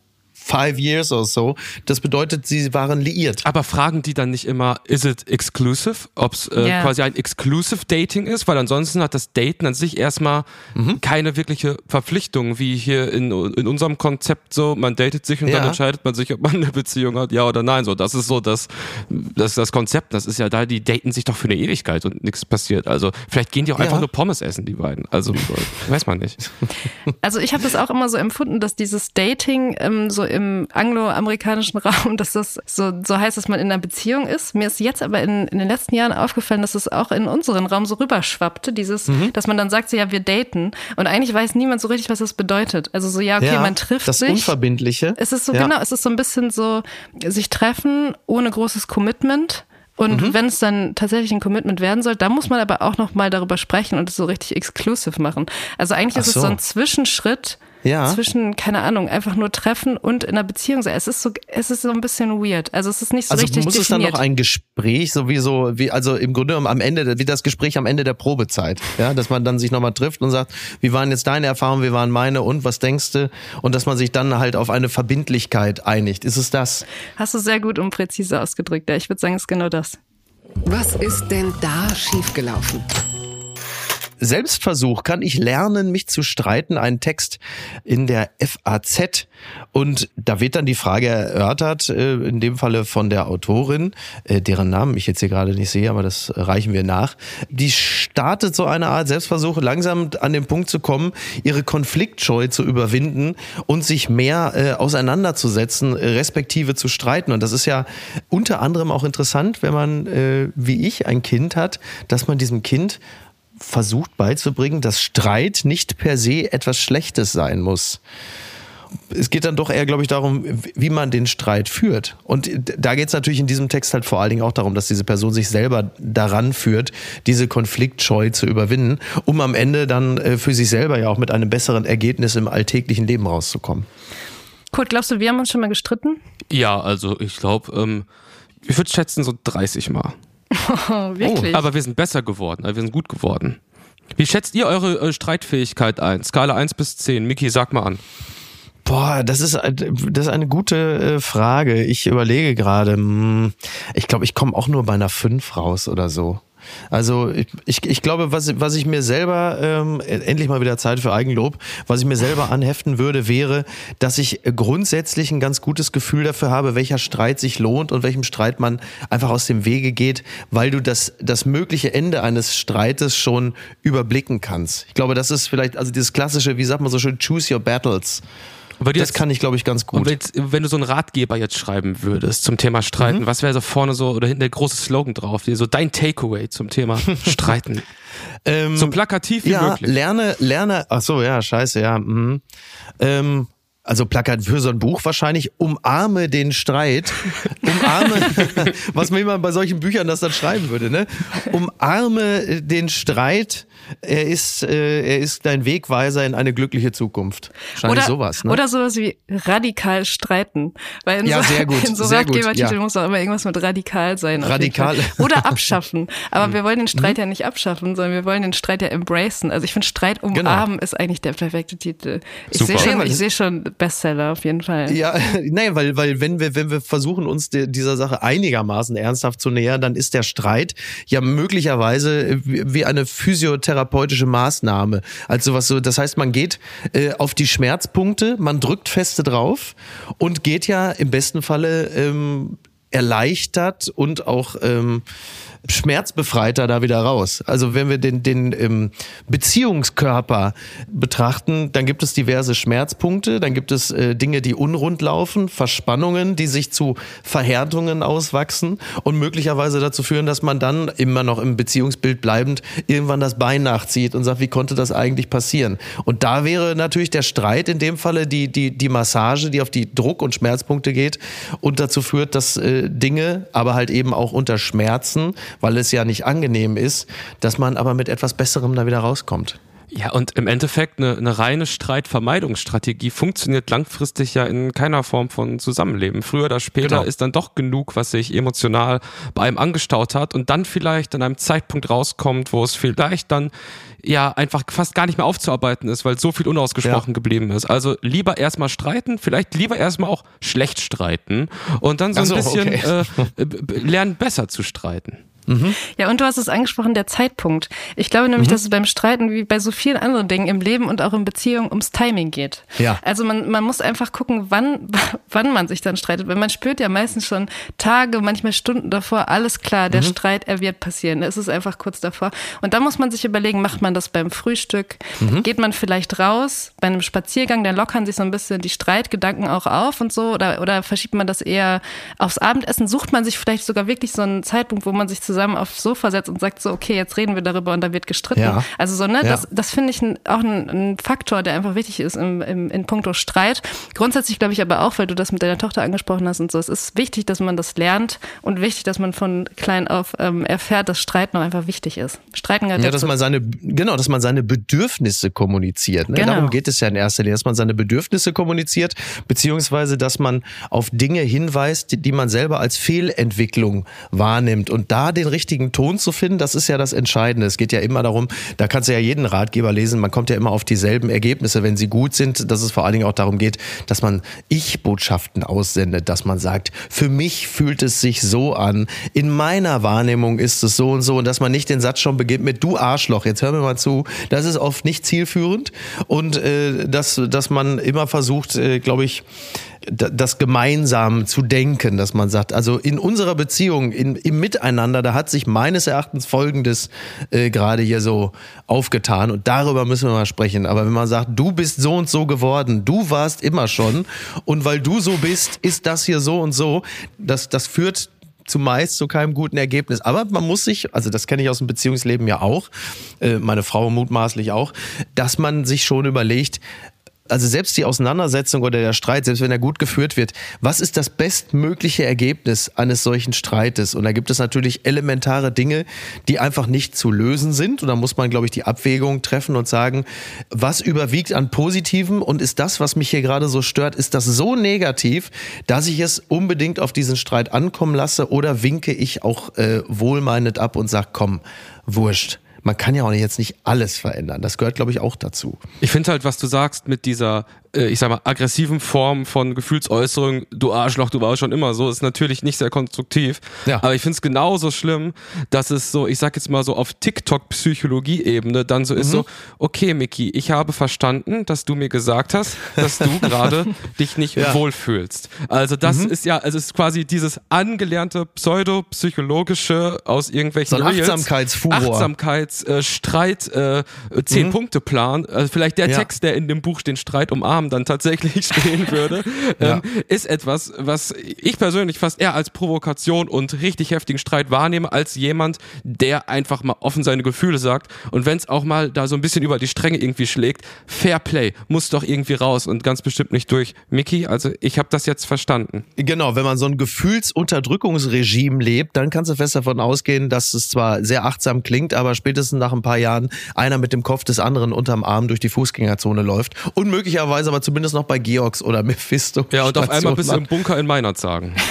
five years or so. Das bedeutet, sie waren liiert. Aber fragen die dann nicht immer, is it exclusive? Ob es äh, yeah. quasi ein exclusive Dating ist? Weil ansonsten hat das Daten an sich erstmal mhm. keine wirkliche Verpflichtung, wie hier in, in unserem Konzept so, man datet sich und ja. dann entscheidet man sich, ob man eine Beziehung hat, ja oder nein. So, das ist so das, das, das Konzept. Das ist ja da, die daten sich doch für eine Ewigkeit und nichts passiert. Also vielleicht gehen die auch ja. einfach nur Pommes essen, die beiden. Also weiß man nicht. Also ich habe das auch immer so empfunden, dass dieses Dating ähm, so im angloamerikanischen Raum, dass das so, so heißt, dass man in einer Beziehung ist. Mir ist jetzt aber in, in den letzten Jahren aufgefallen, dass es auch in unseren Raum so rüberschwappte, dieses, mhm. dass man dann sagt, so ja, wir daten. Und eigentlich weiß niemand so richtig, was das bedeutet. Also so, ja, okay, ja, man trifft das sich. Das Unverbindliche. Es ist so, ja. genau, es ist so ein bisschen so, sich treffen ohne großes Commitment. Und mhm. wenn es dann tatsächlich ein Commitment werden soll, dann muss man aber auch noch mal darüber sprechen und es so richtig exclusive machen. Also eigentlich ist so. es so ein Zwischenschritt ja. zwischen, keine Ahnung, einfach nur treffen und in einer Beziehung sein. Es ist so, es ist so ein bisschen weird. Also es ist nicht so also richtig muss definiert. es dann noch ein Gespräch, sowieso, wie, also im Grunde am Ende, wie das Gespräch am Ende der Probezeit, ja, dass man dann sich nochmal trifft und sagt, wie waren jetzt deine Erfahrungen, wie waren meine und was denkst du? Und dass man sich dann halt auf eine Verbindlichkeit einigt. Ist es das? Hast du sehr gut und präzise ausgedrückt. Ja, ich würde sagen, es ist genau das. Was ist denn da schiefgelaufen? Selbstversuch kann ich lernen, mich zu streiten. Ein Text in der FAZ. Und da wird dann die Frage erörtert, äh, in dem Falle von der Autorin, äh, deren Namen ich jetzt hier gerade nicht sehe, aber das reichen wir nach. Die startet so eine Art Selbstversuch, langsam an den Punkt zu kommen, ihre Konfliktscheu zu überwinden und sich mehr äh, auseinanderzusetzen, respektive zu streiten. Und das ist ja unter anderem auch interessant, wenn man, wie ich, ein Kind hat, dass man diesem Kind versucht beizubringen, dass Streit nicht per se etwas Schlechtes sein muss. Es geht dann doch eher, glaube ich, darum, wie man den Streit führt. Und da geht es natürlich in diesem Text halt vor allen Dingen auch darum, dass diese Person sich selber daran führt, diese Konfliktscheu zu überwinden, um am Ende dann äh, für sich selber ja auch mit einem besseren Ergebnis im alltäglichen Leben rauszukommen. Kurt, glaubst du, wir haben uns schon mal gestritten? Ja, also ich glaube, ähm, ich würde schätzen so 30 Mal. Oh, wirklich? Oh, aber wir sind besser geworden, wir sind gut geworden. Wie schätzt ihr eure äh, Streitfähigkeit ein? Skala 1 bis 10. Miki, sag mal an. Boah, das ist, das ist eine gute äh, Frage. Ich überlege gerade, hm, ich glaube, ich komme auch nur bei einer 5 raus oder so. Also ich, ich, ich glaube, was, was ich mir selber, ähm, endlich mal wieder Zeit für Eigenlob, was ich mir selber anheften würde, wäre, dass ich grundsätzlich ein ganz gutes Gefühl dafür habe, welcher Streit sich lohnt und welchem Streit man einfach aus dem Wege geht, weil du das, das mögliche Ende eines Streites schon überblicken kannst. Ich glaube, das ist vielleicht, also dieses klassische, wie sagt man so schön, choose your battles. Das jetzt- kann ich, glaube ich, ganz gut. Und jetzt, wenn du so einen Ratgeber jetzt schreiben würdest zum Thema Streiten, Mhm. was wäre so vorne so oder hinten der große Slogan drauf, so dein Takeaway zum Thema Streiten? Ähm, so plakativ wie ja, möglich. lerne, lerne, ach so, ja, scheiße, ja. Mhm. Ähm, also Plakat für so ein Buch wahrscheinlich, umarme den Streit. Umarme, was man immer bei solchen Büchern das dann schreiben würde, ne? Umarme den Streit. Er ist, äh, er ist dein Wegweiser in eine glückliche Zukunft. Wahrscheinlich Oder, sowas, ne? oder sowas wie radikal streiten. Weil in Ja, so, sehr gut, in so Ratgebertiteln ja. muss doch immer irgendwas mit radikal sein. Radikal. Mhm. Oder abschaffen. Aber wir wollen den Streit ja nicht abschaffen, sondern wir wollen den Streit ja embracen. Also ich finde Streit Genau. umarmen ist eigentlich der perfekte Titel. Ich sehe schon, ich sehe schon Bestseller auf jeden Fall. Ja, nein, weil, weil wenn wir, wenn wir versuchen, uns de, dieser Sache einigermaßen ernsthaft zu nähern, dann ist der Streit ja möglicherweise wie wie eine physiotherapeutische Maßnahme. Also was so, das heißt, man geht äh, auf die Schmerzpunkte, man drückt feste drauf und geht ja im besten Falle ähm, erleichtert und auch ähm, schmerzbefreiter da wieder raus. Also wenn wir den, den ähm, Beziehungskörper betrachten, dann gibt es diverse Schmerzpunkte, dann gibt es äh, Dinge, die unrund laufen, Verspannungen, die sich zu Verhärtungen auswachsen und möglicherweise dazu führen, dass man dann immer noch im Beziehungsbild bleibend irgendwann das Bein nachzieht und sagt, wie konnte das eigentlich passieren? Und da wäre natürlich der Streit in dem Falle die, die, die Massage, die auf die Druck- und Schmerzpunkte geht und dazu führt, dass äh, Dinge, aber halt eben auch unter Schmerzen, weil es ja nicht angenehm ist, dass man aber mit etwas Besserem da wieder rauskommt. Ja, und im Endeffekt eine, eine reine Streitvermeidungsstrategie funktioniert langfristig ja in keiner Form von Zusammenleben. Früher oder später Genau. ist dann doch genug, was sich emotional bei einem angestaut hat und dann vielleicht an einem Zeitpunkt rauskommt, wo es vielleicht dann ja einfach fast gar nicht mehr aufzuarbeiten ist, weil so viel unausgesprochen Ja. geblieben ist. Also lieber erstmal streiten, vielleicht lieber erstmal auch schlecht streiten und dann so Ach ein so, bisschen okay. äh, lernen, besser zu streiten. Ja, und du hast es angesprochen, der Zeitpunkt. Ich glaube Mhm. nämlich, dass es beim Streiten wie bei so vielen anderen Dingen im Leben und auch in Beziehungen ums Timing geht. Ja. Also man, man muss einfach gucken, wann, wann man sich dann streitet. Weil man spürt ja meistens schon Tage, manchmal Stunden davor, alles klar, Mhm. der Streit, er wird passieren. Es ist einfach kurz davor. Und da muss man sich überlegen, macht man das beim Frühstück? Mhm. Geht man vielleicht raus bei einem Spaziergang, dann lockern sich so ein bisschen die Streitgedanken auch auf und so? Oder, oder verschiebt man das eher aufs Abendessen? Sucht man sich vielleicht sogar wirklich so einen Zeitpunkt, wo man sich zusammen aufs Sofa setzt und sagt so, okay, jetzt reden wir darüber und da wird gestritten. Ja. Also so, ne, Ja. das, das finde ich auch ein, ein Faktor, der einfach wichtig ist im, im, in puncto Streit. Grundsätzlich glaube ich aber auch, weil du das mit deiner Tochter angesprochen hast und so, es ist wichtig, dass man das lernt und wichtig, dass man von klein auf ähm, erfährt, dass Streiten auch einfach wichtig ist. Streiten gehört Ja, dass dazu. man seine, genau, dass man seine Bedürfnisse kommuniziert. Ne? Genau. Darum geht es ja in erster Linie, dass man seine Bedürfnisse kommuniziert, beziehungsweise, dass man auf Dinge hinweist, die, die man selber als Fehlentwicklung wahrnimmt. Und da den richtigen Ton zu finden, das ist ja das Entscheidende. Es geht ja immer darum, da kannst du ja jeden Ratgeber lesen, man kommt ja immer auf dieselben Ergebnisse, wenn sie gut sind, dass es vor allen Dingen auch darum geht, dass man Ich-Botschaften aussendet, dass man sagt, für mich fühlt es sich so an, in meiner Wahrnehmung ist es so und so. Und dass man nicht den Satz schon beginnt mit du Arschloch, jetzt hör mir mal zu, das ist oft nicht zielführend. Und äh, dass, dass man immer versucht, äh, glaube ich, das gemeinsam zu denken, dass man sagt, also in unserer Beziehung, in, im Miteinander, da hat sich meines Erachtens Folgendes äh, gerade hier so aufgetan und darüber müssen wir mal sprechen. Aber wenn man sagt, du bist so und so geworden, du warst immer schon und weil du so bist, ist das hier so und so, das, das führt zumeist zu keinem guten Ergebnis. Aber man muss sich, also das kenne ich aus dem Beziehungsleben ja auch, äh, meine Frau mutmaßlich auch, dass man sich schon überlegt, also selbst die Auseinandersetzung oder der Streit, selbst wenn er gut geführt wird, was ist das bestmögliche Ergebnis eines solchen Streites? Und da gibt es natürlich elementare Dinge, die einfach nicht zu lösen sind. Und da muss man, glaube ich, die Abwägung treffen und sagen, was überwiegt an Positiven und ist das, was mich hier gerade so stört, ist das so negativ, dass ich es unbedingt auf diesen Streit ankommen lasse oder winke ich auch äh, wohlmeinend ab und sage, komm, wurscht. Man kann ja auch jetzt nicht alles verändern. Das gehört, glaube ich, auch dazu. Ich finde halt, was du sagst mit dieser ich sag mal, aggressiven Form von Gefühlsäußerung, du Arschloch, du warst schon immer so, ist natürlich nicht sehr konstruktiv. Ja. Aber ich finde es genauso schlimm, dass es so, ich sag jetzt mal so auf TikTok-Psychologie-Ebene dann so ist so, okay, Mickey, ich habe verstanden, dass du mir gesagt hast, dass du gerade dich nicht Ja. wohlfühlst. Also das ist ja, also es ist quasi dieses angelernte Pseudo-psychologische aus irgendwelchen So. Achtsamkeitsfuror. Achtsamkeits, äh, Streit, äh, Zehn-Punkte-Plan. Also vielleicht der Ja. Text, der in dem Buch den Streit umarmen dann tatsächlich stehen würde, ähm, ist etwas, was ich persönlich fast eher als Provokation und richtig heftigen Streit wahrnehme, als jemand, der einfach mal offen seine Gefühle sagt. Und wenn es auch mal da so ein bisschen über die Stränge irgendwie schlägt, Fair Play muss doch irgendwie raus und ganz bestimmt nicht durch. Mickey, also ich habe das jetzt verstanden. Genau, wenn man so ein Gefühlsunterdrückungsregime lebt, dann kannst du fest davon ausgehen, dass es zwar sehr achtsam klingt, aber spätestens nach ein paar Jahren einer mit dem Kopf des anderen unterm Arm durch die Fußgängerzone läuft und möglicherweise aber zumindest noch bei Georgs oder Mephisto. Ja, und auf einmal bist du Station im Bunker in Meinert sagen.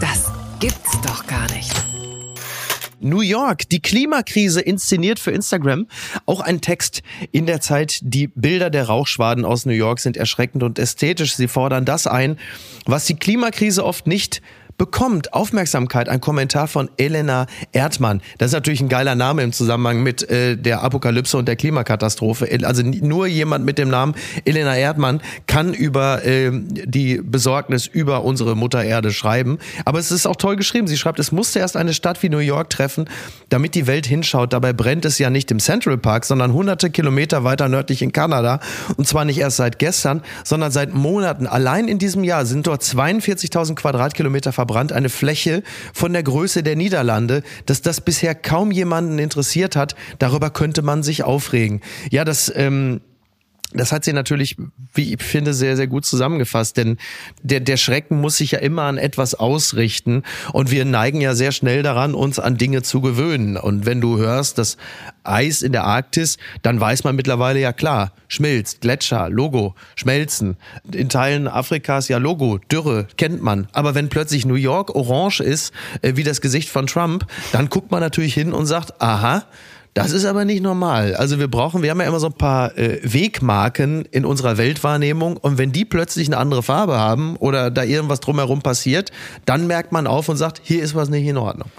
Das gibt's doch gar nicht. New York, die Klimakrise inszeniert für Instagram. Auch ein Text in der Zeit, die Bilder der Rauchschwaden aus New York sind erschreckend und ästhetisch. Sie fordern das ein, was die Klimakrise oft nicht bekommt Aufmerksamkeit. Ein Kommentar von Elena Erdmann. Das ist natürlich ein geiler Name im Zusammenhang mit äh, der Apokalypse und der Klimakatastrophe. Also n- nur jemand mit dem Namen Elena Erdmann kann über äh, die Besorgnis über unsere Mutter Erde schreiben. Aber es ist auch toll geschrieben. Sie schreibt, es musste erst eine Stadt wie New York treffen, damit die Welt hinschaut. Dabei brennt es ja nicht im Central Park, sondern hunderte Kilometer weiter nördlich in Kanada. Und zwar nicht erst seit gestern, sondern seit Monaten. Allein in diesem Jahr sind dort 42.000 Quadratkilometer verbrannt. Eine Fläche von der Größe der Niederlande. Dass das bisher kaum jemanden interessiert hat, darüber könnte man sich aufregen. Ja, das... Ähm, das hat sie natürlich, wie ich finde, sehr, sehr gut zusammengefasst. Denn der, der Schrecken muss sich ja immer an etwas ausrichten. Und wir neigen ja sehr schnell daran, uns an Dinge zu gewöhnen. Und wenn du hörst, das Eis in der Arktis, dann weiß man mittlerweile ja klar, schmilzt, Gletscher, Logo, schmelzen. In Teilen Afrikas ja Logo, Dürre, kennt man. Aber wenn plötzlich New York orange ist, äh, wie das Gesicht von Trump, dann guckt man natürlich hin und sagt, aha, das ist aber nicht normal. Also wir brauchen, wir haben ja immer so ein paar äh, Wegmarken in unserer Weltwahrnehmung und wenn die plötzlich eine andere Farbe haben oder da irgendwas drumherum passiert, dann merkt man auf und sagt, hier ist was nicht in Ordnung.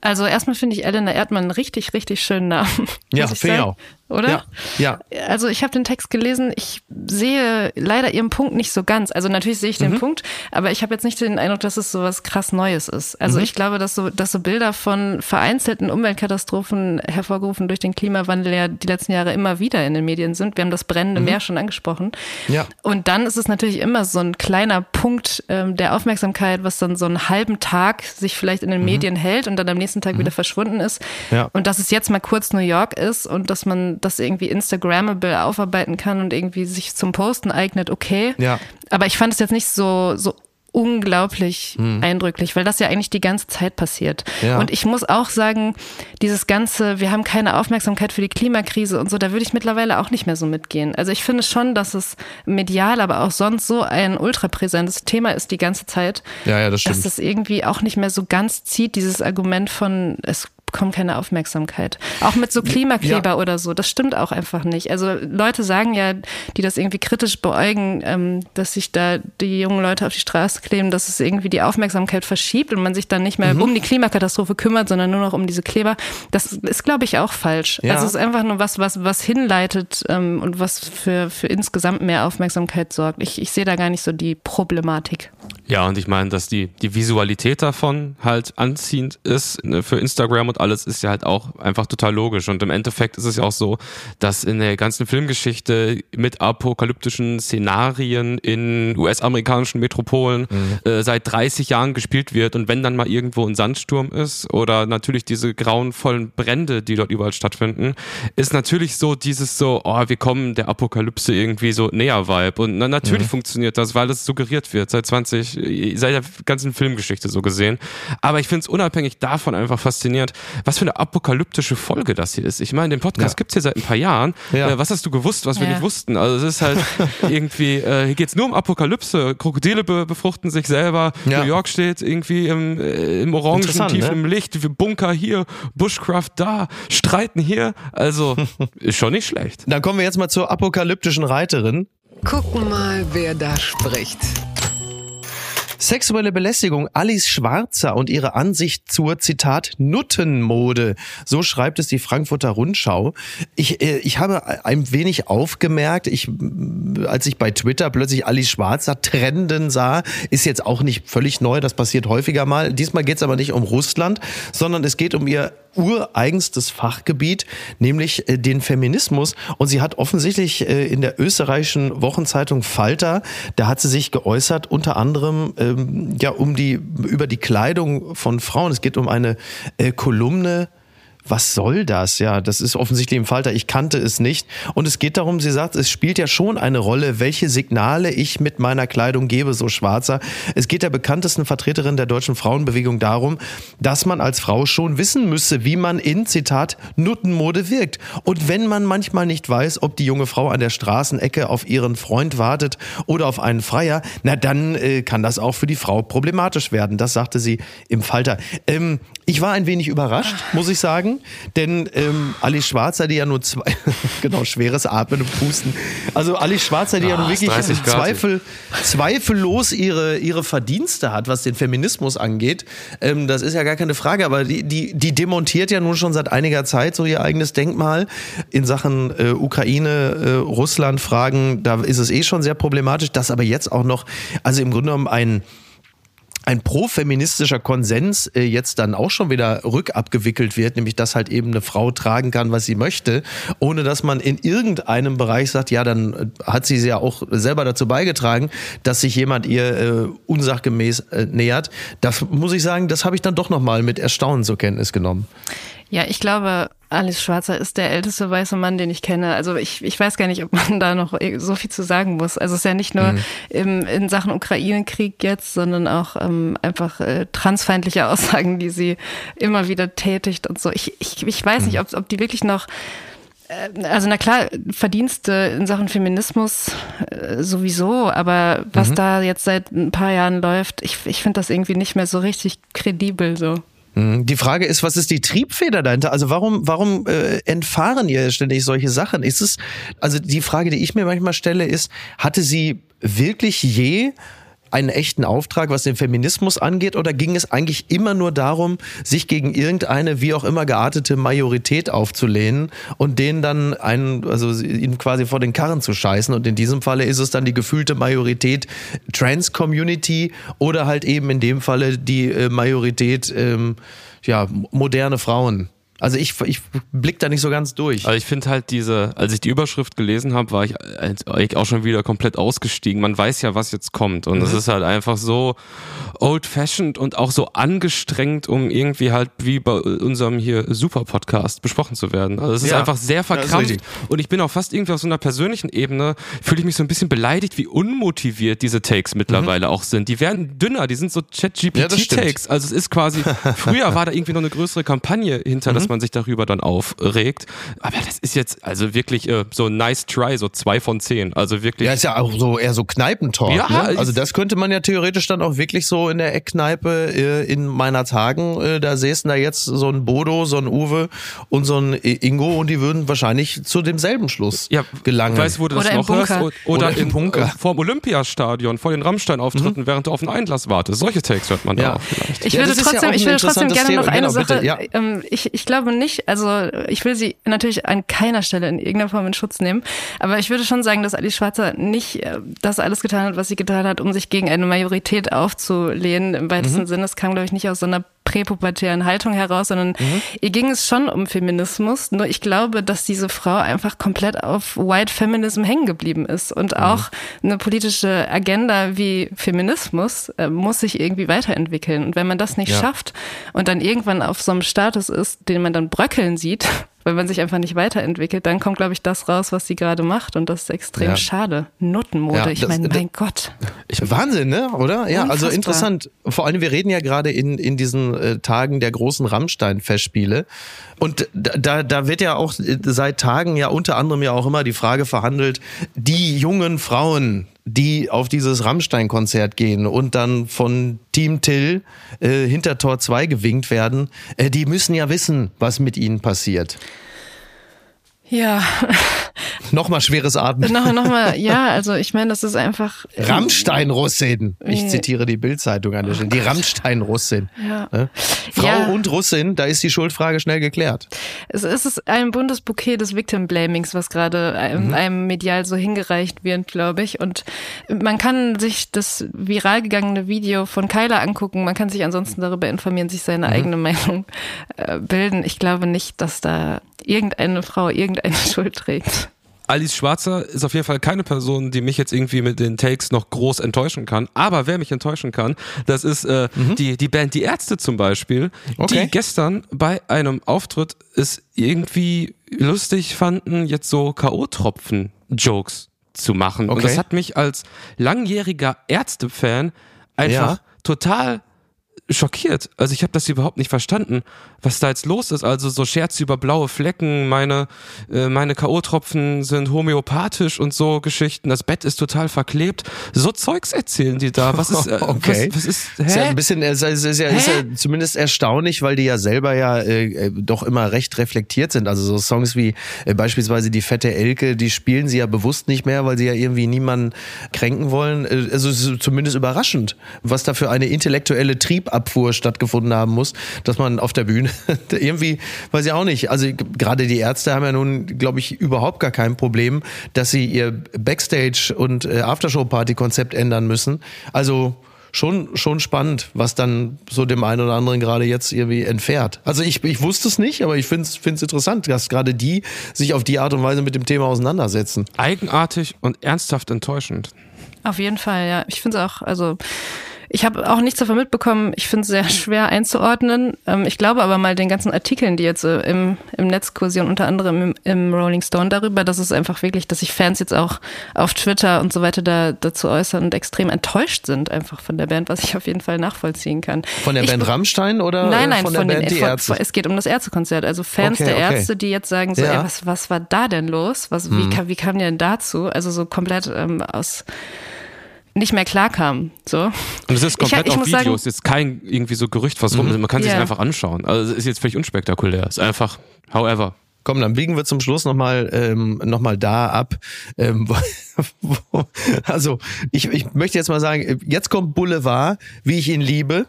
Also erstmal finde ich Elena Erdmann einen richtig, richtig schönen Namen. Ja, finde ich auch. Oder? Ja, Also ich habe den Text gelesen, ich sehe leider ihren Punkt nicht so ganz. Also natürlich sehe ich Mhm. den Punkt, aber ich habe jetzt nicht den Eindruck, dass es so was krass Neues ist. Also Mhm. ich glaube, dass so, dass so Bilder von vereinzelten Umweltkatastrophen hervorgerufen durch den Klimawandel ja die letzten Jahre immer wieder in den Medien sind. Wir haben das brennende Meer schon angesprochen. Mhm. Ja. Und dann ist es natürlich immer so ein kleiner Punkt ähm, der Aufmerksamkeit, was dann so einen halben Tag sich vielleicht in den Medien hält und dann am nächsten Tag wieder verschwunden ist. Mhm. Ja. Und dass es jetzt mal kurz New York ist und dass man das irgendwie Instagrammable aufarbeiten kann und irgendwie sich zum Posten eignet, okay. Ja. Aber ich fand es jetzt nicht so, so unglaublich eindrücklich, weil das ja eigentlich die ganze Zeit passiert. Hm. Ja. Und ich muss auch sagen, dieses ganze, wir haben keine Aufmerksamkeit für die Klimakrise und so, da würde ich mittlerweile auch nicht mehr so mitgehen. Also ich finde schon, dass es medial, aber auch sonst so ein ultrapräsentes Thema ist die ganze Zeit, Ja, ja, das dass stimmt. das irgendwie auch nicht mehr so ganz zieht, dieses Argument von, es bekommt keine Aufmerksamkeit. Auch mit so Klimakleber Ja. oder so, das stimmt auch einfach nicht. Also Leute sagen ja, die das irgendwie kritisch beäugen, ähm, dass sich da die jungen Leute auf die Straße kleben, dass es irgendwie die Aufmerksamkeit verschiebt und man sich dann nicht mehr Mhm. um die Klimakatastrophe kümmert, sondern nur noch um diese Kleber. Das ist, glaube ich, auch falsch. Ja. Also es ist einfach nur was, was, was hinleitet ähm, und was für, für insgesamt mehr Aufmerksamkeit sorgt. Ich, ich sehe da gar nicht so die Problematik. Ja, und ich meine, dass die, die Visualität davon halt anziehend ist ne, für Instagram und alles ist ja halt auch einfach total logisch. Und im Endeffekt ist es ja auch so, dass in der ganzen Filmgeschichte mit apokalyptischen Szenarien in US-amerikanischen Metropolen äh, seit 30 Jahren gespielt wird. Und wenn dann mal irgendwo ein Sandsturm ist oder natürlich diese grauenvollen Brände, die dort überall stattfinden, ist natürlich so dieses so, oh, wir kommen der Apokalypse irgendwie so näher Vibe. Und na, natürlich funktioniert das, weil es suggeriert wird seit 20 seit der ganzen Filmgeschichte so gesehen. Aber ich finde es unabhängig davon einfach faszinierend, was für eine apokalyptische Folge das hier ist. Ich meine, den Podcast ja. gibt's hier seit ein paar Jahren. Ja. Äh, was hast du gewusst, was wir nicht wussten? Also es ist halt irgendwie, äh, hier geht's nur um Apokalypse. Krokodile be befruchten sich selber. New York steht irgendwie im, äh, im Orangen, tief ne? im Licht. Bunker hier, Bushcraft da, Streiten hier. Also ist schon nicht schlecht. Dann kommen wir jetzt mal zur apokalyptischen Reiterin. Gucken mal, wer da spricht. Sexuelle Belästigung Alice Schwarzer und ihre Ansicht zur Zitat Nuttenmode. So schreibt es die Frankfurter Rundschau. Ich, äh, ich habe ein wenig aufgemerkt, ich, als ich bei Twitter plötzlich Alice Schwarzer trenden sah, ist jetzt auch nicht völlig neu, das passiert häufiger mal. Diesmal geht es aber nicht um Russland, sondern es geht um ihr ureigenstes Fachgebiet, nämlich äh, den Feminismus. Und sie hat offensichtlich äh, in der österreichischen Wochenzeitung Falter, da hat sie sich geäußert, unter anderem ähm, ja um die über die Kleidung von Frauen. Es geht um eine äh, Kolumne was soll das? Ja, das ist offensichtlich im Falter. Ich kannte es nicht. Und es geht darum, sie sagt, es spielt ja schon eine Rolle, welche Signale ich mit meiner Kleidung gebe, so schwarzer. Es geht der bekanntesten Vertreterin der deutschen Frauenbewegung darum, dass man als Frau schon wissen müsse, wie man in, Zitat, Nuttenmode wirkt. Und wenn man manchmal nicht weiß, ob die junge Frau an der Straßenecke auf ihren Freund wartet oder auf einen Freier, na dann äh, kann das auch für die Frau problematisch werden. Das sagte sie im Falter. Ähm, ich war ein wenig überrascht, muss ich sagen, denn ähm, Ali Schwarzer, die ja nur zwei, genau, schweres Atmen und Pusten. Also Ali Schwarzer, die ah, ja nur wirklich Zweifel, zweifellos ihre, ihre Verdienste hat, was den Feminismus angeht. Ähm, das ist ja gar keine Frage, aber die, die, die demontiert ja nun schon seit einiger Zeit so ihr eigenes Denkmal in Sachen äh, Ukraine, äh, Russland-Fragen. Da ist es eh schon sehr problematisch, dass aber jetzt auch noch, also im Grunde genommen ein ein profeministischer Konsens äh, jetzt dann auch schon wieder rückabgewickelt wird, nämlich dass halt eben eine Frau tragen kann, was sie möchte, ohne dass man in irgendeinem Bereich sagt, ja, dann äh, hat sie ja auch selber dazu beigetragen, dass sich jemand ihr äh, unsachgemäß äh, nähert. Das muss ich sagen, das habe ich dann doch nochmal mit Erstaunen zur Kenntnis genommen. Ja, ich glaube, Alice Schwarzer ist der älteste weiße Mann, den ich kenne. Also ich, ich weiß gar nicht, ob man da noch so viel zu sagen muss. Also es ist ja nicht nur mhm. im, in Sachen Ukraine-Krieg jetzt, sondern auch ähm, einfach äh, transfeindliche Aussagen, die sie immer wieder tätigt und so. Ich, ich, ich weiß mhm. nicht, ob, ob die wirklich noch äh, also na klar, Verdienste in Sachen Feminismus äh, sowieso, aber was mhm. da jetzt seit ein paar Jahren läuft, ich, ich finde das irgendwie nicht mehr so richtig kredibel so. Mhm. Die Frage ist, was ist die Triebfeder dahinter? Also warum, warum äh, entfahren ihr ständig solche Sachen? Ist es, also die Frage, die ich mir manchmal stelle, ist, hatte sie wirklich je einen echten Auftrag, was den Feminismus angeht, oder ging es eigentlich immer nur darum, sich gegen irgendeine wie auch immer geartete Majorität aufzulehnen und denen dann einen, also ihnen quasi vor den Karren zu scheißen? Und in diesem Falle ist es dann die gefühlte Majorität Trans-Community oder halt eben in dem Falle die äh, Majorität ähm, ja moderne Frauen. Also ich, ich blick da nicht so ganz durch. Also ich finde halt diese, als ich die Überschrift gelesen habe, war ich eigentlich auch schon wieder komplett ausgestiegen. Man weiß ja, was jetzt kommt. Und es mhm. ist halt einfach so old-fashioned und auch so angestrengt, um irgendwie halt wie bei unserem hier Super-Podcast besprochen zu werden. Also es ist ja, einfach sehr verkrampft. Und ich bin auch fast irgendwie auf so einer persönlichen Ebene, fühle ich mich so ein bisschen beleidigt, wie unmotiviert diese Takes mittlerweile mhm. auch sind. Die werden dünner, die sind so Chat-GPT-Takes. Ja, also es ist quasi, früher war da irgendwie noch eine größere Kampagne hinter, mhm. das man sich darüber dann aufregt. Aber das ist jetzt also wirklich äh, so nice try, so zwei von zehn. Also wirklich. Ja, ist ja auch so eher so Kneipentalk. Ja, ne? Also das könnte man ja theoretisch dann auch wirklich so in der Eckkneipe äh, in meiner Tagen, äh, da säßen da jetzt so ein Bodo, so ein Uwe und so ein Ingo und die würden wahrscheinlich zu demselben Schluss ja, gelangen. Weißt du, wo du das noch hörst? Oder, oder im Bunker. Äh, vor dem Olympiastadion, vor den Rammstein-Auftritten, mhm. während du auf einen Einlass wartest. Solche Takes hört man ja. da auch vielleicht. Ich würde trotzdem, ja ich würde trotzdem gerne noch eine genau, Sache, bitte, ja. ähm, ich, ich glaube, glaube nicht, also ich will sie natürlich an keiner Stelle in irgendeiner Form in Schutz nehmen, aber ich würde schon sagen, dass Alice Schwarzer nicht äh, das alles getan hat, was sie getan hat, um sich gegen eine Majorität aufzulehnen. Im weitesten mhm. Sinne, es kam, glaube ich, nicht aus so einer präpubertären Haltung heraus, sondern mhm. ihr ging es schon um Feminismus. Nur ich glaube, dass diese Frau einfach komplett auf White Feminism hängen geblieben ist und mhm. auch eine politische Agenda wie Feminismus äh, muss sich irgendwie weiterentwickeln. Und wenn man das nicht ja. schafft und dann irgendwann auf so einem Status ist, den man dann bröckeln sieht, weil man sich einfach nicht weiterentwickelt, dann kommt, glaube ich, das raus, was sie gerade macht. Und das ist extrem ja. schade. Nuttenmode, ja, ich meine, mein Gott. Wahnsinn, ne? Oder? Ja, also Unfassbar. interessant. Vor allem, wir reden ja gerade in, in diesen äh, Tagen der großen Rammstein-Festspiele. Und da- da, wird ja auch seit Tagen ja unter anderem ja auch immer die Frage verhandelt, die jungen Frauen, die auf dieses Rammstein-Konzert gehen und dann von Team Till äh, hinter Tor 2 gewinkt werden, äh, die müssen ja wissen, was mit ihnen passiert. Ja, Nochmal schweres Atmen. noch, noch mal, ja, also ich meine, das ist einfach. Rammstein-Russin. Ich zitiere die Bildzeitung an der Stelle. Die Rammstein-Russin. Ja. Ne? Frau Ja. und Russin, da ist die Schuldfrage schnell geklärt. Es ist ein buntes Bouquet des Victim Blamings, was gerade einem, Mhm. einem medial so hingereicht wird, glaube ich. Und man kann sich das viral gegangene Video von Kyla angucken. Man kann sich ansonsten darüber informieren, sich seine Mhm. eigene Meinung äh, bilden. Ich glaube nicht, dass da irgendeine Frau irgendeine Schuld trägt. Alice Schwarzer ist auf jeden Fall keine Person, die mich jetzt irgendwie mit den Takes noch groß enttäuschen kann. Aber wer mich enttäuschen kann, das ist äh, die, die Band Die Ärzte zum Beispiel, Okay. die gestern bei einem Auftritt es irgendwie lustig fanden, jetzt so K.O.-Tropfen-Jokes zu machen. Und Okay. das hat mich als langjähriger Ärzte-Fan einfach Ja. total schockiert. Also ich habe das überhaupt nicht verstanden, was da jetzt los ist. Also so Scherze über blaue Flecken, meine äh, meine KO-Tropfen sind homöopathisch und so Geschichten. Das Bett ist total verklebt. So Zeugs erzählen die da. Was ist äh, Okay. was, was ist hä? Ist ja ein bisschen, ist, ist, ja, ist ja zumindest erstaunlich, weil die ja selber ja äh, äh, doch immer recht reflektiert sind. Also so Songs wie äh, beispielsweise die fette Elke, die spielen sie ja bewusst nicht mehr, weil sie ja irgendwie niemanden kränken wollen. Äh, Also es ist zumindest überraschend, was da für eine intellektuelle Triebabfuhr stattgefunden haben muss, dass man auf der Bühne irgendwie, weiß ich auch nicht. Also gerade die Ärzte haben ja nun, glaube ich, überhaupt gar kein Problem, dass sie ihr Backstage- und äh, Aftershow-Party-Konzept ändern müssen. Also schon, schon spannend, was dann so dem einen oder anderen gerade jetzt irgendwie entfährt. Also ich, ich wusste es nicht, aber ich finde es interessant, dass gerade die sich auf die Art und Weise mit dem Thema auseinandersetzen. Eigenartig und ernsthaft enttäuschend. Auf jeden Fall, ja. Ich finde es auch, also ich habe auch nichts davon mitbekommen. Ich finde es sehr schwer einzuordnen. Ähm, ich glaube aber mal den ganzen Artikeln, die jetzt äh, im, im Netz kursieren, unter anderem im, im Rolling Stone darüber, dass es einfach wirklich, dass sich Fans jetzt auch auf Twitter und so weiter da, dazu äußern und extrem enttäuscht sind einfach von der Band, was ich auf jeden Fall nachvollziehen kann. Von der ich, Band Rammstein oder Nein, nein, von von, der den, Band Die von, Ärzte? von, es geht um das Ärztekonzert. Also Fans Okay, der okay. Ärzte, die jetzt sagen so, Ja. Mhm. ey, was, was war da denn los? Was, wie, kam, wie kam die denn dazu? Also so komplett ähm, aus nicht mehr klarkam. So. Und es ist komplett ich, ich auf muss Video. Sagen, es ist kein irgendwie so Gerücht, was rum ist. Man kann sich Ja. einfach anschauen. Also es ist jetzt völlig unspektakulär. Es ist einfach, however. Komm, dann biegen wir zum Schluss nochmal ähm, noch mal da ab. Ähm, wo, wo, also, ich, ich möchte jetzt mal sagen, jetzt kommt Boulevard, wie ich ihn liebe.